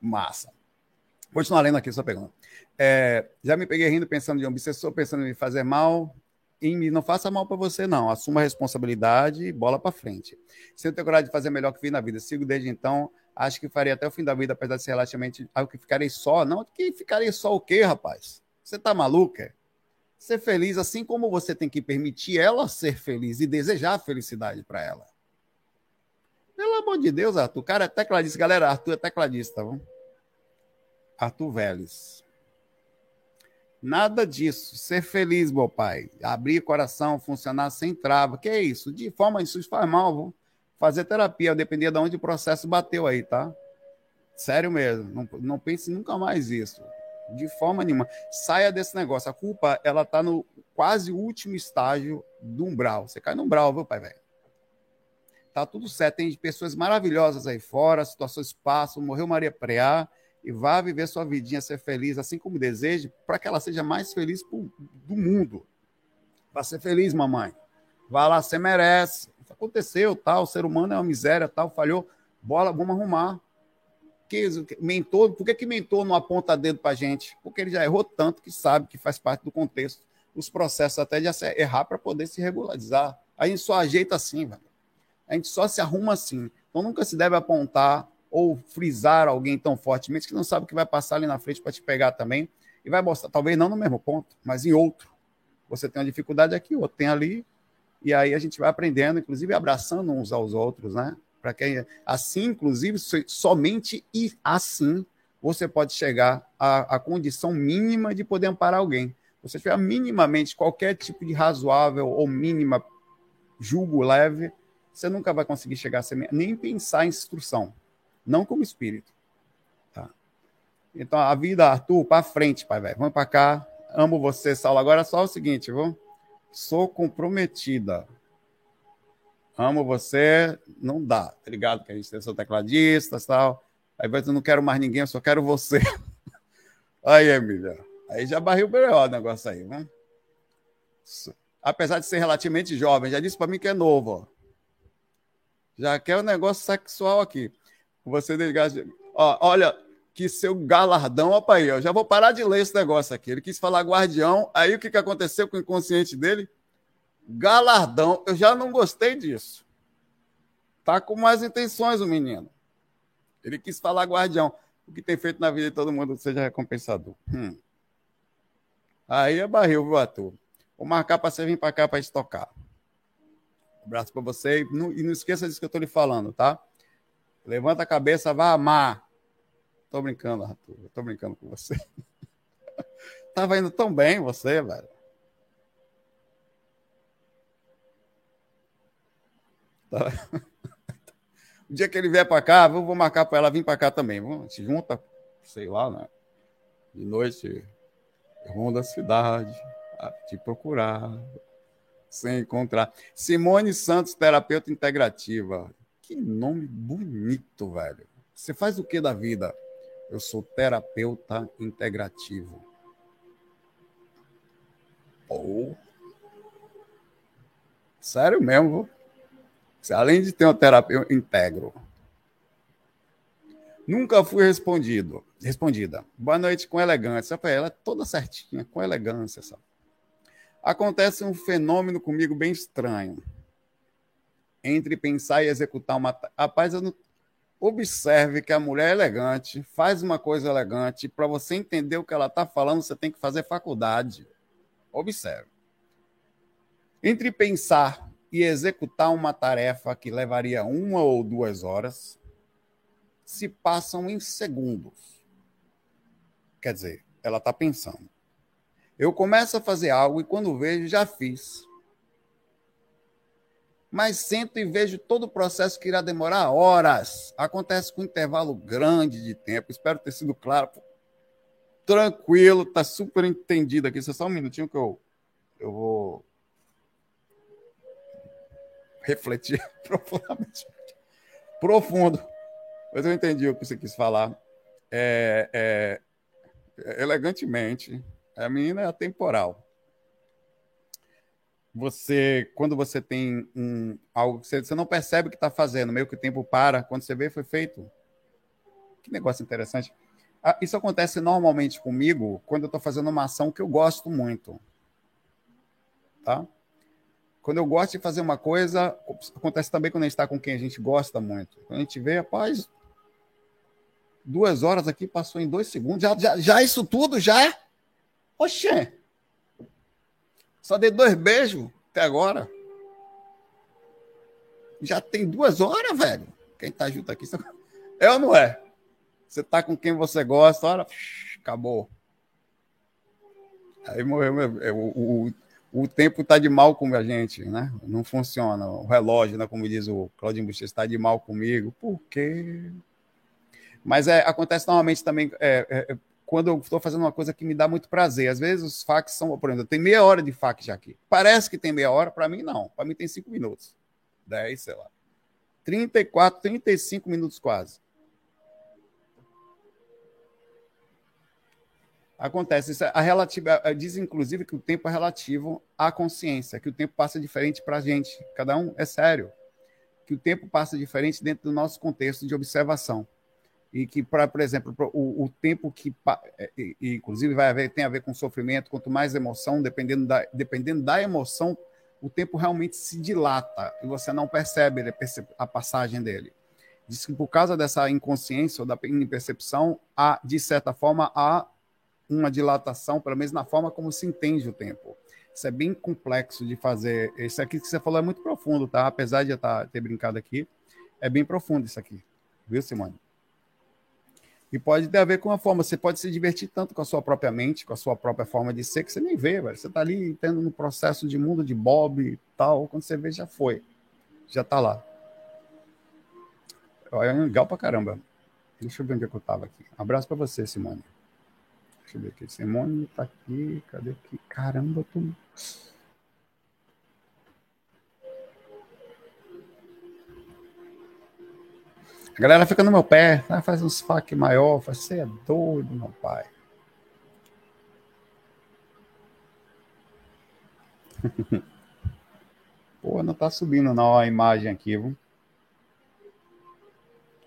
S2: massa. Continuar lendo aqui, só pegando. É, já me peguei rindo, pensando de um obsessor, pensando em me fazer mal. Em mim, não faça mal para você, não. Assuma a responsabilidade e bola para frente. Se eu tenho coragem de fazer melhor que fiz na vida, sigo desde então. Acho que faria até o fim da vida, apesar de ser relativamente algo que ficarei só. Não, que ficarei só o quê, rapaz? Você tá maluco, é? ser feliz, assim como você tem que permitir ela ser feliz e desejar felicidade para ela. Pelo amor de Deus, Arthur. O cara é tecladista. Galera, Arthur é tecladista, tá bom? Arthur Vélez. Nada disso. Ser feliz, meu pai. Abrir coração, funcionar sem trava. Que é isso? De forma isso faz mal. Vou fazer terapia, depender de onde o processo bateu aí, tá? Sério mesmo. Não, não pense nunca mais isso de forma nenhuma. Saia desse negócio. A culpa, ela tá no quase último estágio do umbral. Você cai no umbral, viu, pai velho? Tá tudo certo. Tem pessoas maravilhosas aí fora, situações passam, morreu Maria Preá e vá viver sua vidinha, ser feliz, assim como deseja, para que ela seja mais feliz do mundo. Para ser feliz, mamãe. Vá lá, você merece. Isso aconteceu, tal, o ser humano é uma miséria, tal, falhou. Bola, vamos arrumar que mentor, por que, que mentor não aponta dedo para gente? Porque ele já errou tanto que sabe que faz parte do contexto, os processos até de errar para poder se regularizar. A gente só ajeita assim, velho. A gente só se arruma assim. Então nunca se deve apontar ou frisar alguém tão fortemente que não sabe o que vai passar ali na frente para te pegar também e vai mostrar, talvez não no mesmo ponto, mas em outro. Você tem uma dificuldade aqui, outro tem ali, E aí a gente vai aprendendo, inclusive abraçando uns aos outros, né? Para que assim, inclusive, somente e assim você pode chegar à, à condição mínima de poder amparar alguém. Você tiver minimamente qualquer tipo de razoável ou mínima julgo leve, você nunca vai conseguir chegar a ser, nem pensar em instrução, não como espírito. Tá? Então, a vida, Arthur, para frente, pai velho. Vamos para cá. Amo você, Saulo. Agora é só o seguinte, viu? Sou comprometida. Amo você, não dá, tá ligado? Que a gente tem seu tecladista e tal. Aí vai eu não quero mais ninguém, eu só quero você. [LAUGHS] aí, Emília. Aí já barriu melhor o negócio aí, né? Apesar de ser relativamente jovem, já disse para mim que é novo, ó. Já quer o um negócio sexual aqui. Você desligar. Ó, olha, que seu galardão, opa aí, eu já vou parar de ler esse negócio aqui. Ele quis falar guardião, aí o que, que aconteceu com o inconsciente dele? Galardão, eu já não gostei disso. Tá com mais intenções o menino. Ele quis falar guardião. O que tem feito na vida de todo mundo seja recompensador. Hum. Aí é barril, viu, ator? Vou marcar para você vir para cá para estocar. Um abraço para você e não, e não esqueça disso que eu estou lhe falando, tá? Levanta a cabeça, vá amar. Tô brincando, Arthur. Tô brincando com você. [LAUGHS] Tava indo tão bem você, velho. Tá. [LAUGHS] O dia que ele vier para cá, eu vou marcar para ela vir para cá também. Vamos, se junta, sei lá, né? De noite, ronda a cidade, a te procurar, sem encontrar. Simone Santos, terapeuta integrativa. Que nome bonito, velho. Você faz o que da vida? Eu sou terapeuta integrativo. Oh. Sério mesmo, Além de ter uma terapia, eu integro. Nunca fui respondido, respondida. Boa noite com elegância. Ela é toda certinha, com elegância. Sabe? Acontece um fenômeno comigo bem estranho. Entre pensar e executar uma. Rapaz, eu não... observe que a mulher é elegante, faz uma coisa elegante. Para você entender o que ela está falando, você tem que fazer faculdade. Observe. Entre pensar e executar uma tarefa que levaria uma ou duas horas se passam em segundos. Quer dizer, ela está pensando. Eu começo a fazer algo e quando vejo, já fiz. Mas sento e vejo todo o processo que irá demorar horas. Acontece com um intervalo grande de tempo. Espero ter sido claro. Tranquilo, está super entendido aqui. Só um minutinho que eu, eu vou refletir [LAUGHS] profundamente. Profundo. Mas eu entendi o que você quis falar. É, é, elegantemente, a menina é atemporal. Você, quando você tem um, algo que você, você não percebe o que está fazendo, meio que o tempo para, quando você vê, foi feito. Que negócio interessante. Ah, isso acontece normalmente comigo quando eu estou fazendo uma ação que eu gosto muito. Tá? Quando eu gosto de fazer uma coisa, acontece também quando a gente está com quem a gente gosta muito. Quando a gente vê, rapaz, duas horas aqui passou em dois segundos. Já, já, já isso tudo, já? Oxê! Só dei dois beijos até agora. Já tem duas horas, velho. Quem tá junto aqui. É ou não é? Você tá com quem você gosta, hora, acabou. Aí morreu. O, o, o tempo está de mal com a gente, né? Não funciona. O relógio, né? como diz o Claudinho Buxês, está de mal comigo. Por quê? Mas é, acontece normalmente também é, é, é quando eu estou fazendo uma coisa que me dá muito prazer. Às vezes os fax são, por exemplo, tem meia hora de fax já aqui. Parece que tem meia hora, para mim não. Para mim tem cinco minutos. Dez, sei lá. 34, 35 minutos quase. Acontece. Isso, a relativa, diz, inclusive, que o tempo é relativo à consciência, que o tempo passa diferente para a gente. Cada um é sério. Que o tempo passa diferente dentro do nosso contexto de observação. E que, pra, por exemplo, o, o tempo que. É, e, inclusive, vai haver, tem a ver com sofrimento, quanto mais emoção, dependendo da, dependendo da emoção, o tempo realmente se dilata e você não percebe a passagem dele. Diz que por causa dessa inconsciência ou da impercepção, há, de certa forma, há uma dilatação, pelo menos na forma como se entende o tempo. Isso é bem complexo de fazer. Isso aqui que você falou é muito profundo, tá? Apesar de eu tá, ter brincado aqui, é bem profundo isso aqui. Viu, Simone? E pode ter a ver com a forma. Você pode se divertir tanto com a sua própria mente, com a sua própria forma de ser, que você nem vê, velho. Você tá ali tendo um processo de mundo de Bob e tal. Quando você vê, já foi. Já tá lá. É legal pra caramba. Deixa eu ver onde é que eu tava aqui. Abraço pra você, Simone. Deixa eu ver aqui. Simone tá aqui. Cadê aqui? Caramba, tu. A galera fica no meu pé, né? faz uns fac maior. Faz, você é doido, meu pai. [LAUGHS] Pô, não tá subindo não a imagem aqui, viu?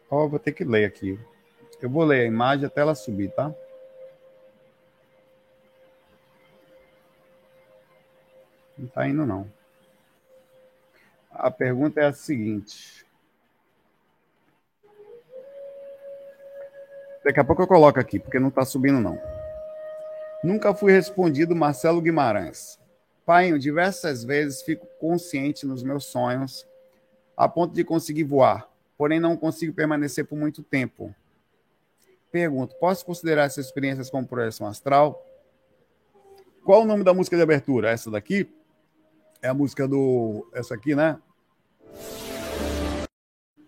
S2: Ó, vou ter que ler aqui. Eu vou ler a imagem até ela subir, tá? Não tá indo, não. A pergunta é a seguinte. Daqui a pouco eu coloco aqui, porque não está subindo, não. Nunca fui respondido, Marcelo Guimarães. Pai, diversas vezes fico consciente nos meus sonhos, a ponto de conseguir voar, porém não consigo permanecer por muito tempo. Pergunto, posso considerar essas experiências como projeção astral? Qual o nome da música de abertura? Essa daqui? É a música do. Essa aqui, né?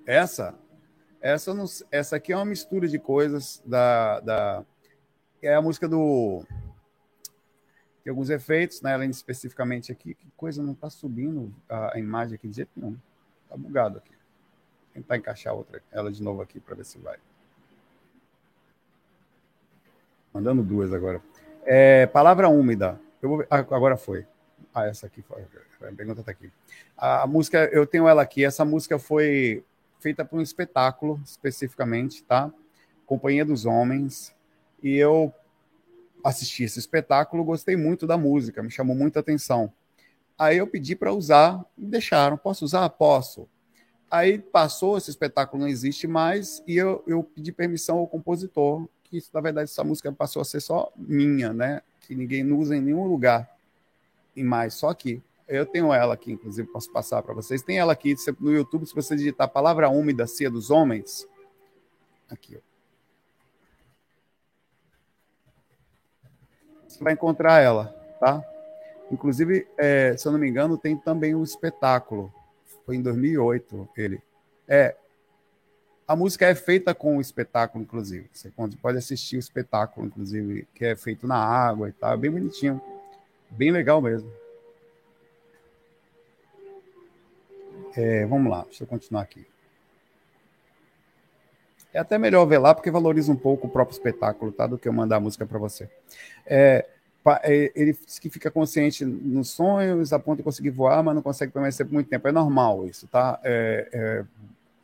S2: Essa? Essa, não, essa aqui é uma mistura de coisas da, da. É a música do. Tem alguns efeitos, né? Além especificamente aqui. Que coisa, não está subindo a, a, imagem aqui de jeito nenhum. Está bugado aqui. Vou tentar encaixar outra, ela de novo aqui para ver se vai. Mandando duas agora. É, palavra úmida. Vou, agora foi. Ah, essa aqui foi. A pergunta está aqui. A, a música, eu tenho ela aqui. Essa música foi feita para um espetáculo especificamente, tá? Companhia dos Homens. E eu assisti esse espetáculo, gostei muito da música, me chamou muita atenção. Aí eu pedi para usar, me deixaram. Posso usar? Posso. Aí passou, esse espetáculo não existe mais, e eu, eu pedi permissão ao compositor, que na verdade essa música passou a ser só minha, né? Que ninguém usa em nenhum lugar e mais, só aqui. Eu tenho ela aqui, inclusive, posso passar para vocês. Tem ela aqui no YouTube, se você digitar a palavra úmida, Cia dos Homens. Aqui, ó. Você vai encontrar ela, tá? Inclusive, é, se eu não me engano, tem também um espetáculo. Foi em 2008 ele. É, a música é feita com o espetáculo, inclusive. Você pode assistir o espetáculo, inclusive, que é feito na água e tal. É bem bonitinho. Bem legal mesmo. É, vamos lá, deixa eu continuar aqui. É até melhor ver lá, porque valoriza um pouco o próprio espetáculo, tá? Do que eu mandar a música para você. É, é, ele diz que fica consciente nos sonhos, a ponto de conseguir voar, mas não consegue permanecer por muito tempo. É normal isso, tá? É, é,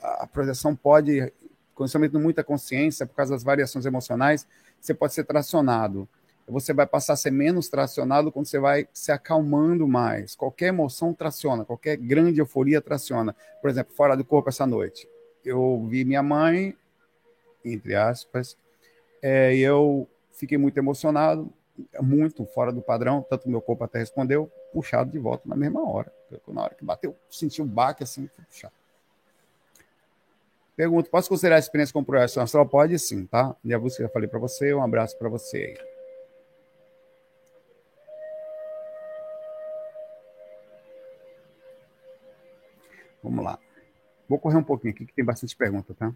S2: a projeção pode, principalmente muita consciência, por causa das variações emocionais, você pode ser tracionado você vai passar a ser menos tracionado quando você vai se acalmando mais. Qualquer emoção traciona, qualquer grande euforia traciona. Por exemplo, fora do corpo essa noite. Eu vi minha mãe, entre aspas, é, e eu fiquei muito emocionado, muito fora do padrão, tanto meu corpo até respondeu, puxado de volta na mesma hora. Na hora que bateu, senti um baque assim, puxado. Pergunto, posso considerar a experiência como projeção astral? Pode sim, tá? Minha busca já falei para você, um abraço para você aí. Vamos lá. Vou correr um pouquinho aqui, que tem bastante pergunta, tá?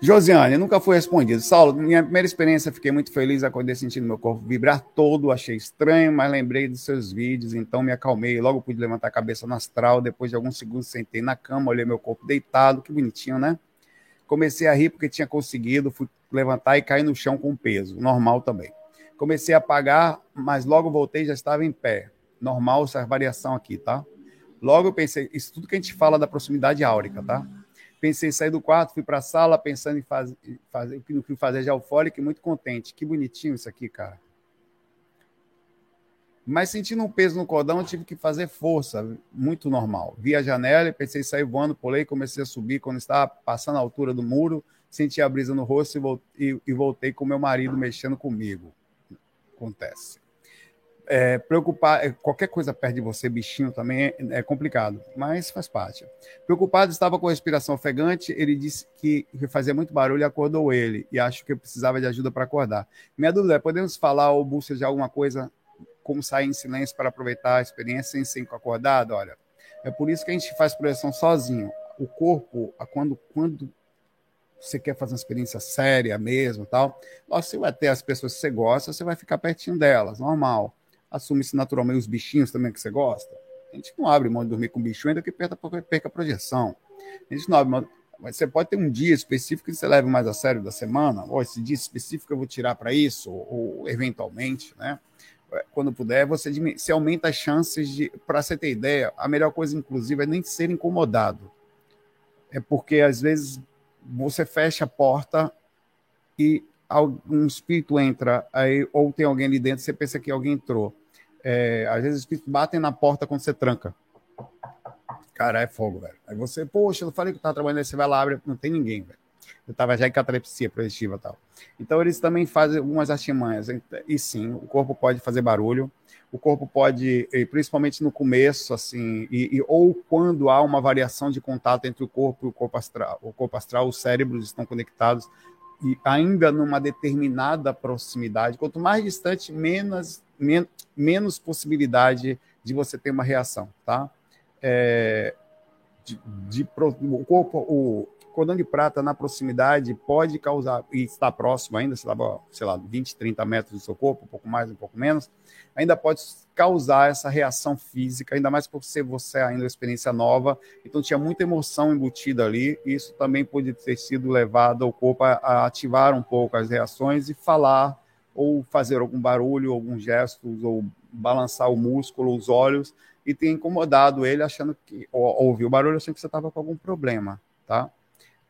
S2: Josiane, nunca foi respondido. Saulo, minha primeira experiência, fiquei muito feliz, acordei sentindo meu corpo vibrar todo, achei estranho, mas lembrei dos seus vídeos, então me acalmei, logo pude levantar a cabeça no astral, depois de alguns segundos sentei na cama, olhei meu corpo deitado, que bonitinho, né? Comecei a rir porque tinha conseguido, fui levantar e cair no chão com peso, normal também. Comecei a apagar, mas logo voltei já estava em pé. Normal essa variação aqui, tá? Logo eu pensei, isso tudo que a gente fala da proximidade áurica, tá? Pensei em sair do quarto, fui para a sala pensando em fazer, fazer que fazer de alfólico e muito contente. Que bonitinho isso aqui, cara. Mas sentindo um peso no cordão, tive que fazer força, muito normal. Vi a janela e pensei em sair voando, pulei, comecei a subir. Quando estava passando a altura do muro, senti a brisa no rosto e, e voltei com meu marido mexendo comigo. Acontece. É, preocupar, é, qualquer coisa perto de você, bichinho também é, é, complicado, mas faz parte. Preocupado, estava com respiração ofegante. Ele disse que, que fazia muito barulho e acordou ele. E acho que precisava de ajuda para acordar. Minha dúvida é: podemos falar ou de alguma coisa, como sair em silêncio para aproveitar a experiência sem ser acordado? Olha, é por isso que a gente faz projeção sozinho. O corpo, quando, quando você quer fazer uma experiência séria mesmo, tal, você vai ter as pessoas que você gosta, você vai ficar pertinho delas, normal assume-se naturalmente os bichinhos também que você gosta. A gente não abre mão de dormir com bicho ainda que perca, perca a projeção. A gente não abre mão. Mas você pode ter um dia específico que você leve mais a sério da semana, ou esse dia específico eu vou tirar para isso, ou, ou, eventualmente, né? Quando puder, você, você aumenta as chances de. Para você ter ideia, a melhor coisa, inclusive, é nem ser incomodado. É porque, às vezes, você fecha a porta e um espírito entra, aí, ou tem alguém ali dentro, você pensa que alguém entrou. É, às vezes os espíritos batem na porta quando você tranca. Cara, é fogo, velho. Aí você, poxa, eu falei que eu trabalhando aí, você vai lá, abre, não tem ninguém, velho. Eu tava já em catalepsia projetiva e tal. Então eles também fazem algumas artimanhas. E sim, o corpo pode fazer barulho, o corpo pode, principalmente no começo, assim, e, e, ou quando há uma variação de contato entre o corpo e o corpo astral. O corpo astral, os cérebros estão conectados, e ainda numa determinada proximidade. Quanto mais distante, menos, men menos possibilidade de você ter uma reação, tá? É, de, de, o corpo, o cordão de prata na proximidade pode causar, e está próximo ainda, sei lá, sei lá, 20, 30 metros do seu corpo, um pouco mais, um pouco menos, ainda pode causar essa reação física, ainda mais por ser você ainda uma experiência nova, então tinha muita emoção embutida ali, e isso também pode ter sido levado ao corpo a, a ativar um pouco as reações e falar, ou fazer algum barulho, alguns gestos, ou balançar o músculo, os olhos, e ter incomodado ele achando que, ou, ouviu o barulho achando que você estava com algum problema, tá?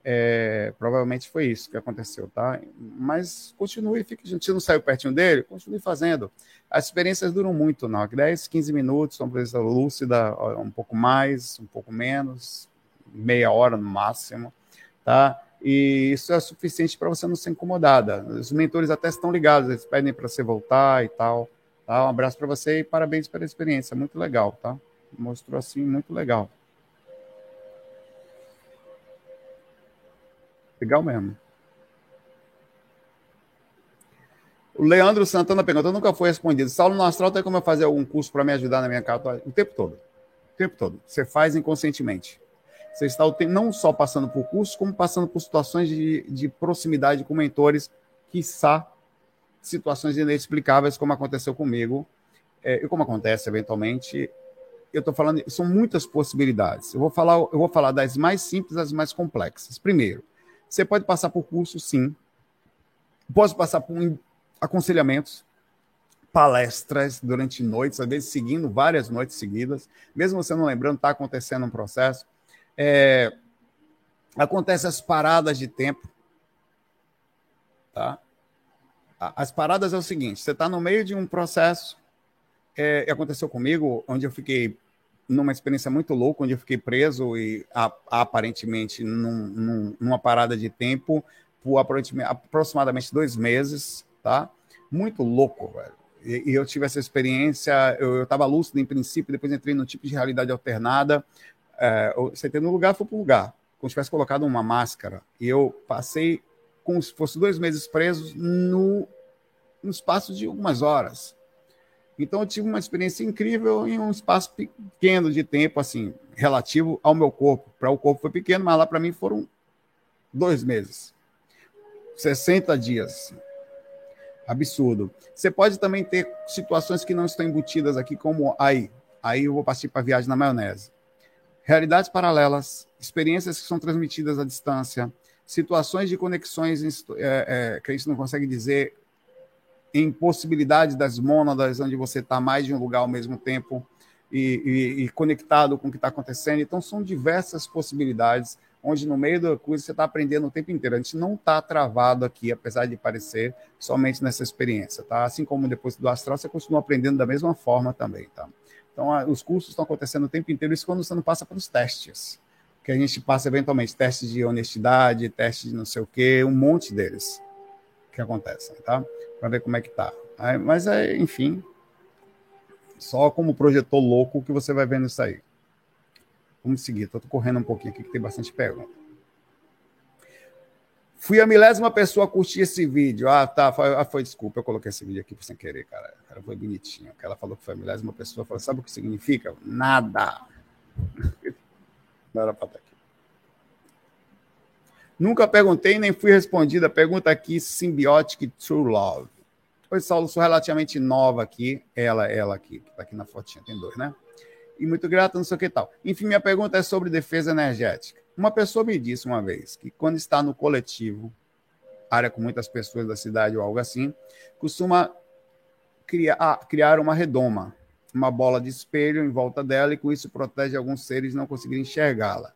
S2: É, provavelmente foi isso que aconteceu, tá? Mas continue, fique, a gente não saiu pertinho dele, continue fazendo. As experiências duram muito, não. 10, 15 minutos, uma presença lúcida, um pouco mais, um pouco menos, meia hora no máximo, tá? E isso é suficiente para você não ser incomodada. Os mentores até estão ligados, eles pedem para você voltar e tal. Tá? Um abraço para você e parabéns pela experiência, muito legal, tá? Mostrou assim, muito legal. Legal mesmo. O Leandro Santana perguntou, nunca foi respondido. Saulo no Astral tem como eu fazer algum curso para me ajudar na minha carta? O tempo todo. O tempo todo. Você faz inconscientemente. Você está não só passando por cursos, como passando por situações de, de proximidade com mentores, quiçá situações inexplicáveis, como aconteceu comigo, é, e como acontece eventualmente. Eu estou falando, são muitas possibilidades. Eu vou falar, eu vou falar das mais simples às mais complexas. Primeiro, você pode passar por curso, sim. Posso passar por aconselhamentos, palestras durante noites, às vezes seguindo várias noites seguidas, mesmo você não lembrando, está acontecendo um processo. É, acontece as paradas de tempo, tá? As paradas é o seguinte: você está no meio de um processo, é, aconteceu comigo, onde eu fiquei numa experiência muito louca, onde eu fiquei preso e aparentemente num, num, numa parada de tempo por aproximadamente dois meses, tá? Muito louco, velho. E, e eu tive essa experiência, eu estava lúcido em princípio, depois entrei no tipo de realidade alternada. É, você tem no lugar, foi para lugar, como se tivesse colocado uma máscara. E eu passei como se fosse dois meses presos no, no espaço de algumas horas. Então eu tive uma experiência incrível em um espaço pequeno de tempo, assim, relativo ao meu corpo. Para o corpo foi pequeno, mas lá para mim foram dois meses. 60 dias. Absurdo. Você pode também ter situações que não estão embutidas aqui, como aí. Aí eu vou partir para a viagem na maionese. Realidades paralelas, experiências que são transmitidas à distância, situações de conexões é, é, que a gente não consegue dizer impossibilidade das mônadas, onde você está mais de um lugar ao mesmo tempo e, e, e conectado com o que está acontecendo. Então, são diversas possibilidades, onde no meio da coisa você está aprendendo o tempo inteiro. A gente não está travado aqui, apesar de parecer, somente nessa experiência. Tá? Assim como depois do astral, você continua aprendendo da mesma forma também. Tá? Então, os cursos estão acontecendo o tempo inteiro, isso quando você não passa pelos testes. que a gente passa eventualmente testes de honestidade, testes de não sei o quê, um monte deles que acontecem, tá? Para ver como é que tá. Aí, mas, é, enfim, só como projetor louco que você vai vendo isso aí. Vamos seguir, estou correndo um pouquinho aqui que tem bastante pergunta. Fui a milésima pessoa a curtir esse vídeo. Ah, tá. Foi, ah, foi desculpa, eu coloquei esse vídeo aqui sem querer, cara. cara foi bonitinho. Ela falou que foi a milésima pessoa. Falou, sabe o que significa? Nada. [LAUGHS] Não era para estar. Nunca perguntei nem fui respondida. Pergunta aqui: Symbiotic True Love. Oi, Saulo, sou relativamente nova aqui. Ela, ela aqui, que está aqui na fotinha, tem dois, né? E muito grata, não sei o que tal. Enfim, minha pergunta é sobre defesa energética. Uma pessoa me disse uma vez que quando está no coletivo, área com muitas pessoas da cidade ou algo assim, costuma criar, ah, criar uma redoma, uma bola de espelho em volta dela e com isso protege alguns seres não conseguirem enxergá-la.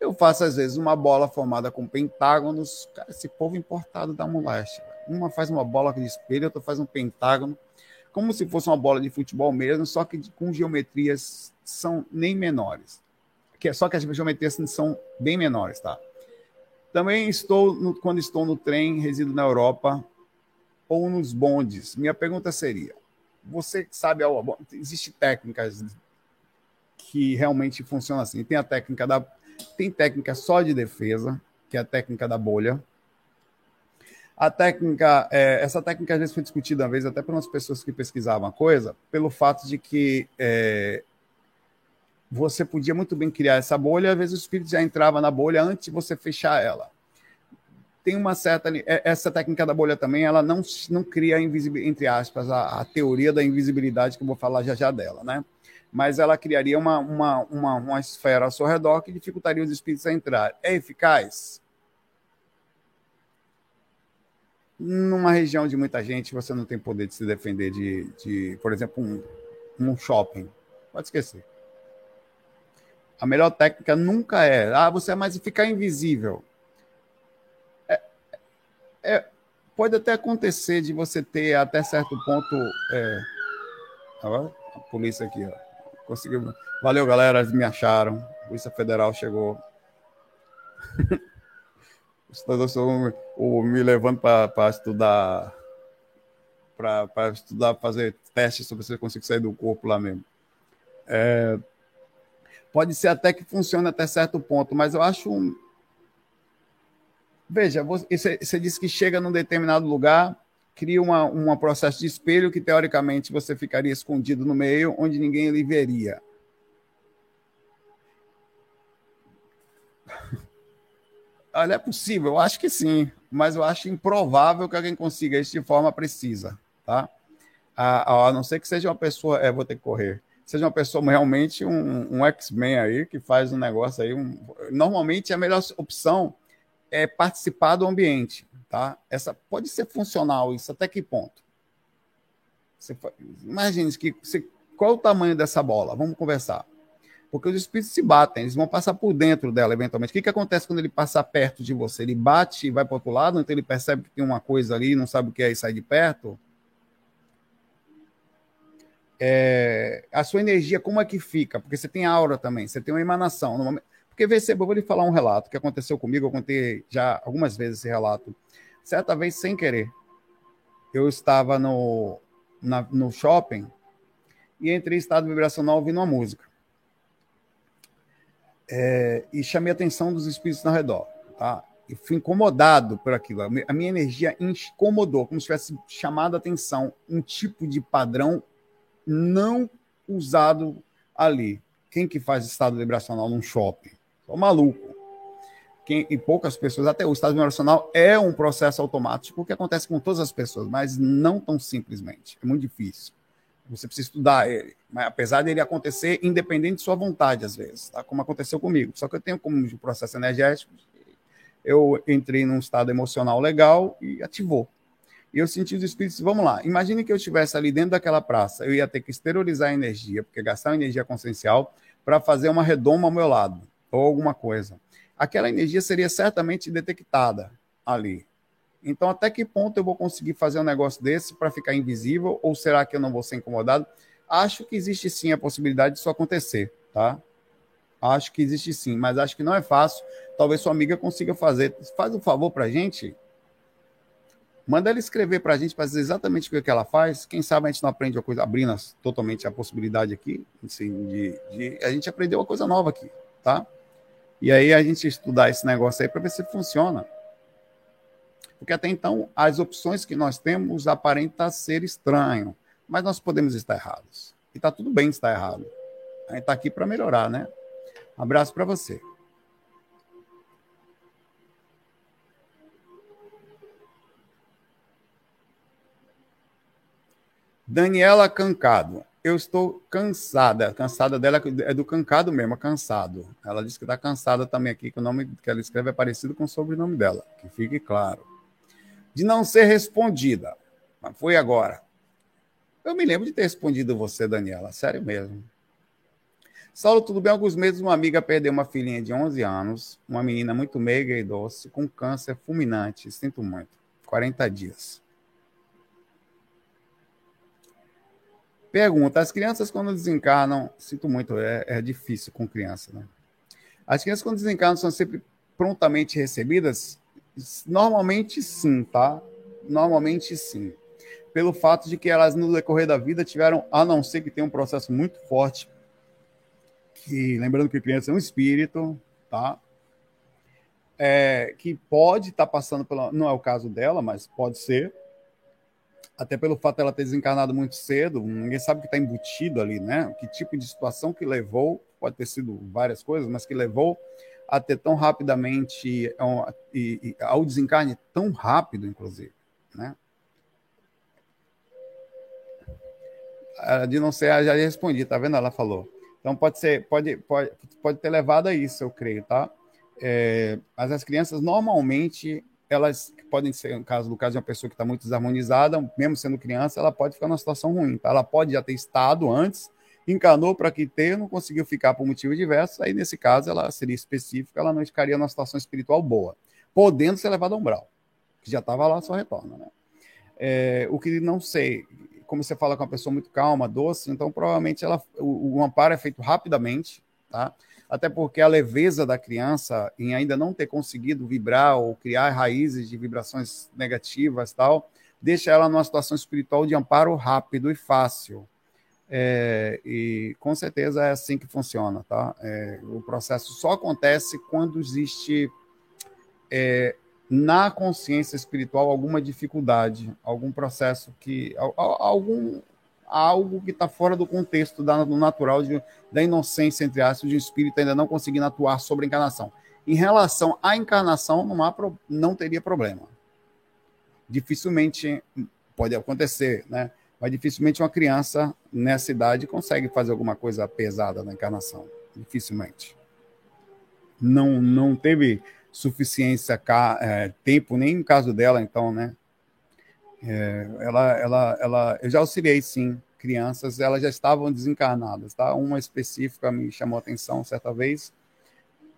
S2: Eu faço, às vezes, uma bola formada com pentágonos. Cara, esse povo importado da moléstia. Uma faz uma bola de espelho, outra faz um pentágono. Como se fosse uma bola de futebol mesmo, só que com geometrias são nem menores que é só que as geometrias são bem menores, tá? Também estou, no, quando estou no trem, resido na Europa ou nos bondes. Minha pergunta seria: você sabe, existe técnicas que realmente funcionam assim. Tem a técnica da, tem técnica só de defesa, que é a técnica da bolha. A técnica, é, essa técnica às vezes foi discutida uma vez até por umas pessoas que pesquisavam a coisa, pelo fato de que é, você podia muito bem criar essa bolha, às vezes o espírito já entrava na bolha antes de você fechar ela. Tem uma certa. É, essa técnica da bolha também, ela não, não cria, entre aspas, a, a teoria da invisibilidade, que eu vou falar já já dela, né? Mas ela criaria uma, uma, uma, uma esfera ao seu redor que dificultaria os espíritos a entrar. É eficaz? Numa região de muita gente, você não tem poder de se defender de, de por exemplo, um, um shopping. Pode esquecer. A melhor técnica nunca é, ah, você é mais ficar invisível. É, é, pode até acontecer de você ter até certo ponto. É, a polícia aqui, ó. Conseguiu. Valeu, galera, me acharam. Polícia Federal chegou. [LAUGHS] o me levando para estudar para estudar, fazer testes sobre se eu consigo sair do corpo lá mesmo. É, Pode ser até que funcione até certo ponto, mas eu acho. Um... Veja, você, você disse que chega num determinado lugar, cria uma, um processo de espelho que, teoricamente, você ficaria escondido no meio, onde ninguém lhe veria. [LAUGHS] Olha, é possível, eu acho que sim, mas eu acho improvável que alguém consiga isso de forma precisa, tá? A, a não ser que seja uma pessoa, é, vou ter que correr seja uma pessoa realmente um, um X-Men aí, que faz um negócio aí. Um... Normalmente a melhor opção é participar do ambiente, tá? Essa pode ser funcional, isso até que ponto? Você, imagine que você, qual o tamanho dessa bola? Vamos conversar. Porque os espíritos se batem, eles vão passar por dentro dela eventualmente. O que, que acontece quando ele passa perto de você? Ele bate e vai para outro lado, então ele percebe que tem uma coisa ali, não sabe o que é e sai de perto é, a sua energia, como é que fica? Porque você tem aura também, você tem uma emanação. Momento... Porque, vê eu vou lhe falar um relato que aconteceu comigo, eu contei já algumas vezes esse relato. Certa vez, sem querer, eu estava no, na, no shopping e entrei em estado vibracional ouvindo uma música. É, e chamei a atenção dos espíritos ao redor. Tá? E fui incomodado por aquilo. A minha energia incomodou, como se tivesse chamado a atenção um tipo de padrão não usado ali. Quem que faz estado vibracional num shopping? Sou maluco. Quem, e poucas pessoas, até o estado vibracional é um processo automático que acontece com todas as pessoas, mas não tão simplesmente. É muito difícil. Você precisa estudar ele. Mas apesar dele acontecer independente de sua vontade, às vezes, tá? como aconteceu comigo. Só que eu tenho como um processo energético, eu entrei num estado emocional legal e ativou. E eu senti os espíritos, vamos lá, imagine que eu estivesse ali dentro daquela praça, eu ia ter que exteriorizar a energia, porque gastar energia consciencial para fazer uma redoma ao meu lado, ou alguma coisa. Aquela energia seria certamente detectada ali. Então, até que ponto eu vou conseguir fazer um negócio desse para ficar invisível, ou será que eu não vou ser incomodado? Acho que existe sim a possibilidade disso acontecer, tá? Acho que existe sim, mas acho que não é fácil. Talvez sua amiga consiga fazer. Faz um favor para gente. Manda ela escrever para a gente para dizer exatamente o que ela faz. Quem sabe a gente não aprende uma coisa, abrindo totalmente a possibilidade aqui, assim, de, de, a gente aprendeu uma coisa nova aqui, tá? E aí a gente estudar esse negócio aí para ver se funciona. Porque até então as opções que nós temos aparentam ser estranho, mas nós podemos estar errados. E tá tudo bem estar errado. A gente está aqui para melhorar, né? Abraço para você. Daniela Cancado. Eu estou cansada. Cansada dela é do cancado mesmo, cansado. Ela disse que está cansada também aqui, que o nome que ela escreve é parecido com o sobrenome dela, que fique claro. De não ser respondida. Mas foi agora. Eu me lembro de ter respondido você, Daniela, sério mesmo. Saulo, tudo bem? Alguns meses, uma amiga perdeu uma filhinha de 11 anos, uma menina muito meiga e doce, com câncer fulminante. Sinto muito. 40 dias. Pergunta: as crianças, quando desencarnam, sinto muito, é, é difícil com criança, né? As crianças, quando desencarnam, são sempre prontamente recebidas? Normalmente sim, tá? Normalmente sim. Pelo fato de que elas, no decorrer da vida, tiveram, a não ser que tenha um processo muito forte que, lembrando que criança é um espírito, tá? É, que pode estar tá passando pela. Não é o caso dela, mas pode ser. Até pelo fato dela ter desencarnado muito cedo, ninguém sabe o que está embutido ali, né? Que tipo de situação que levou, pode ter sido várias coisas, mas que levou a ter tão rapidamente, e, e, ao desencarne tão rápido, inclusive, né? De não ser, já respondi, tá vendo? Ela falou. Então pode ser, pode, pode, pode ter levado a isso, eu creio, tá? É, mas as crianças normalmente elas podem ser, no caso do caso de uma pessoa que está muito desarmonizada, mesmo sendo criança, ela pode ficar numa situação ruim, tá? Ela pode já ter estado antes, encanou para que ter, não conseguiu ficar por motivo diverso, aí nesse caso ela seria específica, ela não ficaria numa situação espiritual boa, podendo ser levada a umbral, que já estava lá, só retorna, né? É, o que não sei, como você fala com uma pessoa muito calma, doce, então provavelmente ela, o, o amparo é feito rapidamente, tá? Até porque a leveza da criança em ainda não ter conseguido vibrar ou criar raízes de vibrações negativas tal, deixa ela numa situação espiritual de amparo rápido e fácil. É, e com certeza é assim que funciona, tá? É, o processo só acontece quando existe é, na consciência espiritual alguma dificuldade, algum processo que algum algo que está fora do contexto da, do natural de, da inocência entre aspas de um espírito ainda não conseguindo atuar sobre a encarnação. Em relação à encarnação, não, há, não teria problema. Dificilmente pode acontecer, né? Mas dificilmente uma criança nessa idade consegue fazer alguma coisa pesada na encarnação. Dificilmente. Não, não teve suficiência, é, tempo, nem no caso dela, então, né? É, ela, ela, ela, eu já auxiliei, sim, crianças, elas já estavam desencarnadas, tá? Uma específica me chamou atenção certa vez,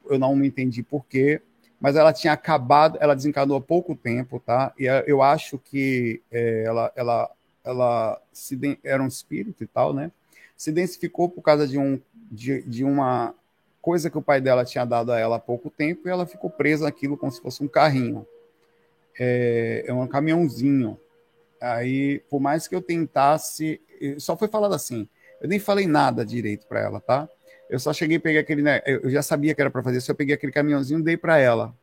S2: eu não me entendi por quê, mas ela tinha acabado, ela desencarnou há pouco tempo, tá? E eu acho que é, ela, ela, ela se, era um espírito e tal, né? Se densificou por causa de, um, de, de uma coisa que o pai dela tinha dado a ela há pouco tempo e ela ficou presa naquilo como se fosse um carrinho. É, é um caminhãozinho. Aí, por mais que eu tentasse, só foi falado assim. Eu nem falei nada direito para ela, tá? Eu só cheguei e peguei aquele. Né, eu já sabia que era para fazer isso. Eu peguei aquele caminhãozinho e dei para ela.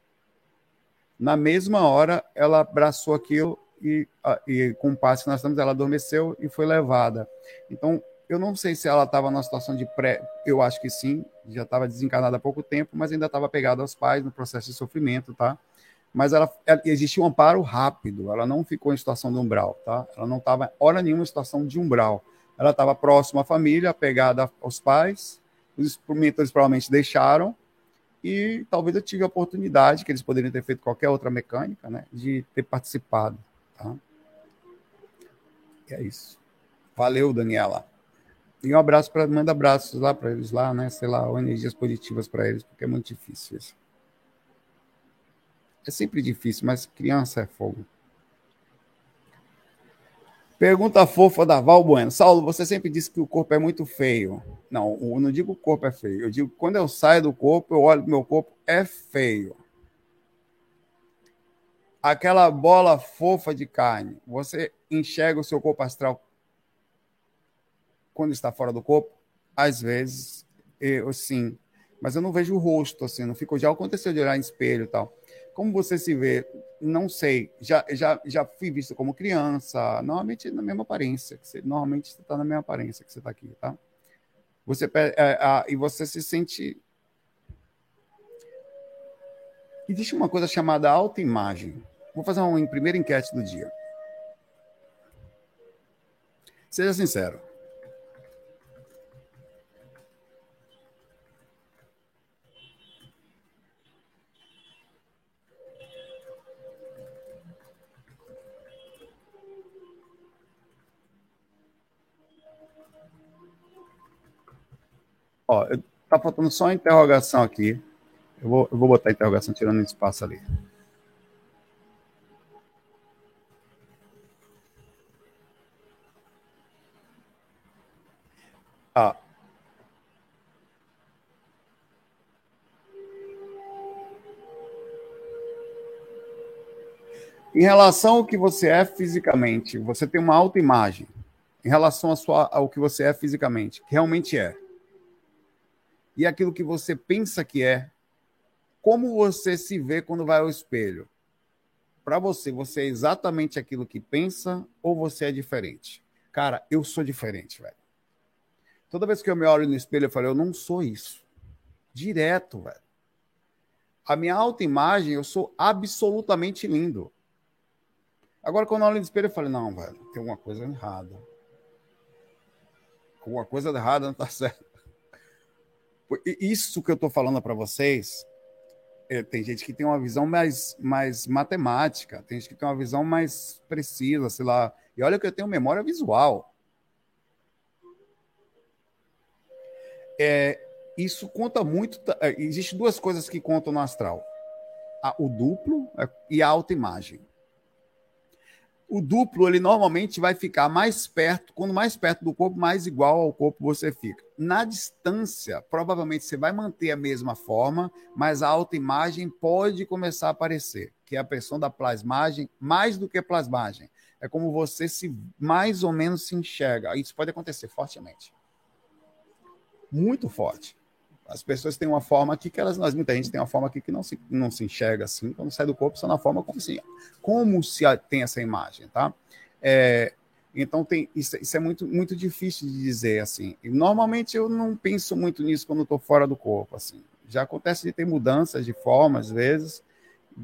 S2: Na mesma hora, ela abraçou aquilo e, e com o passe que nós estamos, ela adormeceu e foi levada. Então, eu não sei se ela estava numa situação de pré. Eu acho que sim, já estava desencarnada há pouco tempo, mas ainda estava pegada aos pais no processo de sofrimento, tá? Mas ela, ela existia um amparo rápido, ela não ficou em situação de umbral, tá? Ela não estava, hora nenhuma, em situação de umbral. Ela estava próxima à família, pegada aos pais, os mentores provavelmente deixaram, e talvez eu tive a oportunidade, que eles poderiam ter feito qualquer outra mecânica, né, de ter participado, tá? E é isso. Valeu, Daniela. E um abraço para manda abraços lá para eles lá, né? Sei lá, energias positivas para eles, porque é muito difícil isso. É sempre difícil, mas criança é fogo. Pergunta fofa da Val Bueno. Saulo, você sempre disse que o corpo é muito feio. Não, eu não digo que o corpo é feio. Eu digo que quando eu saio do corpo, eu olho pro meu corpo, é feio. Aquela bola fofa de carne, você enxerga o seu corpo astral quando está fora do corpo? Às vezes, eu sim. Mas eu não vejo o rosto, assim, não fico. Já aconteceu de olhar em espelho e tal. Como você se vê? Não sei. Já, já, já fui visto como criança, normalmente na mesma aparência. Você, normalmente você está na mesma aparência que você está aqui, tá? Você, é, é, e você se sente. Existe uma coisa chamada autoimagem. Vou fazer uma primeira enquete do dia. Seja sincero. Ó, tá faltando só a interrogação aqui. Eu vou, eu vou botar a interrogação tirando espaço ali. Ah. Em relação ao que você é fisicamente, você tem uma autoimagem. Em relação sua, ao que você é fisicamente, que realmente é e aquilo que você pensa que é, como você se vê quando vai ao espelho? Para você, você é exatamente aquilo que pensa ou você é diferente? Cara, eu sou diferente, velho. Toda vez que eu me olho no espelho, eu falo, eu não sou isso. Direto, velho. A minha autoimagem, eu sou absolutamente lindo. Agora, quando eu olho no espelho, eu falo, não, velho, tem alguma coisa errada. Alguma coisa errada não tá [LAUGHS] certo. Isso que eu estou falando para vocês, é, tem gente que tem uma visão mais, mais matemática, tem gente que tem uma visão mais precisa, sei lá. E olha que eu tenho memória visual. É, isso conta muito. É, Existem duas coisas que contam no astral: o duplo é, e a autoimagem o duplo ele normalmente vai ficar mais perto, quando mais perto do corpo, mais igual ao corpo você fica. Na distância, provavelmente você vai manter a mesma forma, mas a autoimagem pode começar a aparecer, que é a pressão da plasmagem, mais do que plasmagem. É como você se mais ou menos se enxerga. Isso pode acontecer fortemente. Muito forte. As pessoas têm uma forma aqui que elas, muita gente tem uma forma aqui que não se, não se enxerga assim, quando sai do corpo, só na forma como se, como se tem essa imagem, tá? É, então tem isso, isso, é muito, muito difícil de dizer assim. E normalmente eu não penso muito nisso quando estou fora do corpo, assim. Já acontece de ter mudanças de forma às vezes,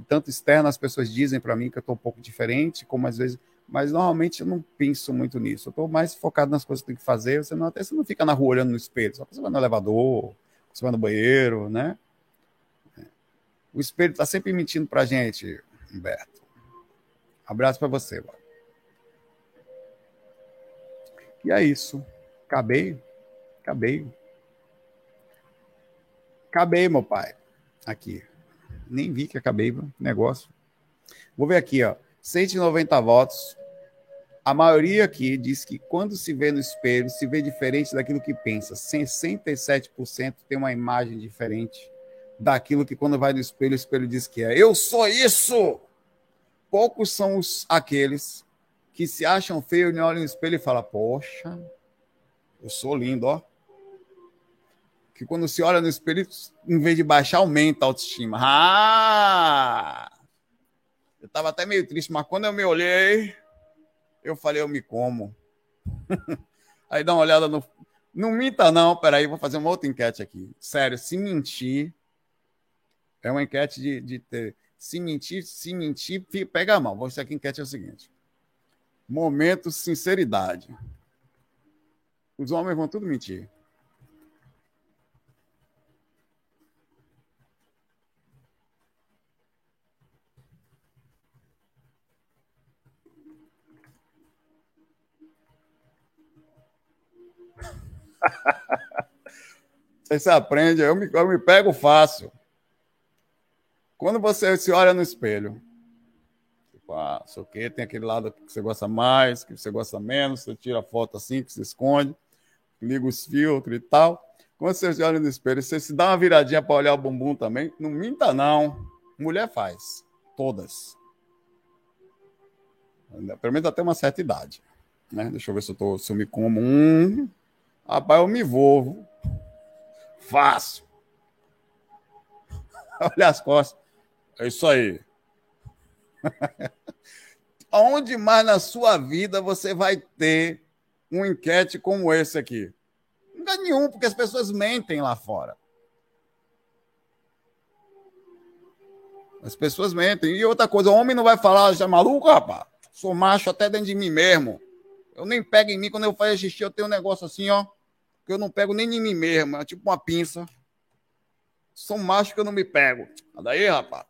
S2: tanto externa as pessoas dizem para mim que eu estou um pouco diferente, como às vezes, mas normalmente eu não penso muito nisso. Eu estou mais focado nas coisas que tem que fazer. Você não até você não fica na rua olhando no espelho, só você vai no elevador, você vai no banheiro, né? O espelho está sempre mentindo para a gente, Humberto. Abraço para você, mano. E é isso. Acabei. Acabei. Acabei, meu pai. Aqui. Nem vi que acabei o negócio. Vou ver aqui, ó. 190 votos. A maioria aqui diz que quando se vê no espelho, se vê diferente daquilo que pensa. 67% tem uma imagem diferente daquilo que quando vai no espelho, o espelho diz que é. Eu sou isso! Poucos são os, aqueles que se acham feios olham no espelho e falam, poxa, eu sou lindo, ó. Que quando se olha no espelho, em vez de baixar, aumenta a autoestima. Ah! Eu estava até meio triste, mas quando eu me olhei, eu falei, eu me como. [LAUGHS] Aí dá uma olhada no. Não minta, não. Peraí, vou fazer uma outra enquete aqui. Sério, se mentir. É uma enquete de, de ter. Se mentir, se mentir, pega a mão. Vou aqui, enquete é o seguinte: Momento sinceridade. Os homens vão tudo mentir. Você aprende, eu me, eu me pego fácil. Quando você se olha no espelho, tipo, ah, sei o quê. Tem aquele lado que você gosta mais, que você gosta menos, você tira a foto assim, que se esconde, liga os filtros e tal. Quando você olha no espelho, você se dá uma viradinha para olhar o bumbum também, não minta não. Mulher faz, todas. Pelo menos até uma certa idade. Né? Deixa eu ver se eu, tô, se eu me como. Hum, rapaz, eu me envolvo. Fácil. [LAUGHS] Olha as costas. É isso aí. [LAUGHS] Onde mais na sua vida você vai ter um enquete como esse aqui? Lugar nenhum, porque as pessoas mentem lá fora. As pessoas mentem. E outra coisa, o homem não vai falar, já é maluco, rapaz? Sou macho até dentro de mim mesmo. Eu nem pego em mim quando eu faço xixi, eu tenho um negócio assim, ó. Que eu não pego nem em mim mesmo. É tipo uma pinça. Sou macho que eu não me pego. Daí, rapaz.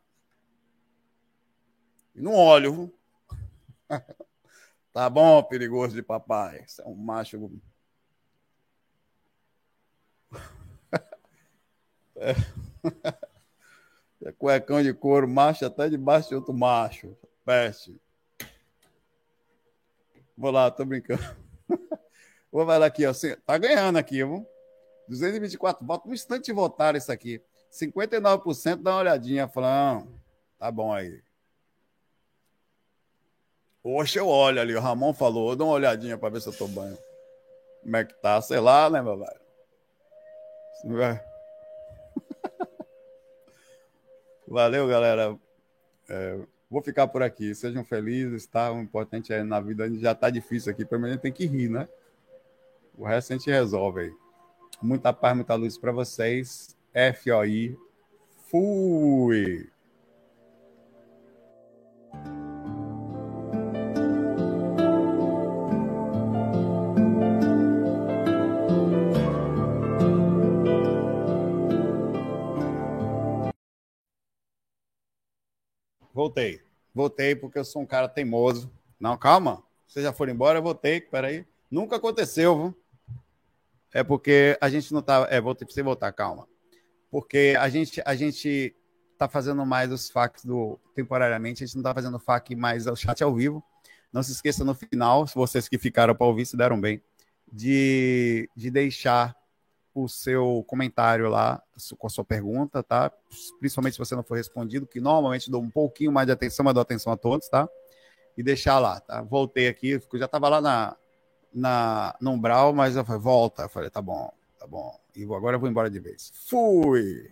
S2: E não olho. [LAUGHS] tá bom, perigoso de papai. Você é um macho. É. [LAUGHS] é cuecão de couro, macho até debaixo de outro macho. Peste. Vou lá, tô brincando. [LAUGHS] Vou lá aqui, ó. Tá ganhando aqui, viu? 224 votos. No instante de votar isso aqui. 59% dá uma olhadinha, falando, tá bom aí. Oxe, eu olho ali, o Ramon falou, dá uma olhadinha para ver se eu tô banho. Como é que tá? Sei lá, né, meu velho? [LAUGHS] Valeu, galera. É, vou ficar por aqui. Sejam felizes, tá? O importante é na vida, já tá difícil aqui, pelo menos tem que rir, né? O resto a gente resolve aí. Muita paz, muita luz para vocês. FOI. Fui! Voltei. Voltei porque eu sou um cara teimoso. Não, calma. Vocês já foram embora, eu voltei. Peraí. Nunca aconteceu, viu? É porque a gente não tá. É, voltei pra você voltar, calma. Porque a gente, a gente tá fazendo mais os facs do. Temporariamente, a gente não tá fazendo fac mais o chat ao vivo. Não se esqueça no final, se vocês que ficaram para ouvir se deram bem, de, de deixar o seu comentário lá com a sua pergunta, tá? Principalmente se você não for respondido, que normalmente dou um pouquinho mais de atenção, mas dou atenção a todos, tá? E deixar lá, tá? Voltei aqui, eu já estava lá na, na, no umbral, mas eu falei, volta. Eu falei, tá bom, tá bom. E agora eu vou embora de vez. Fui!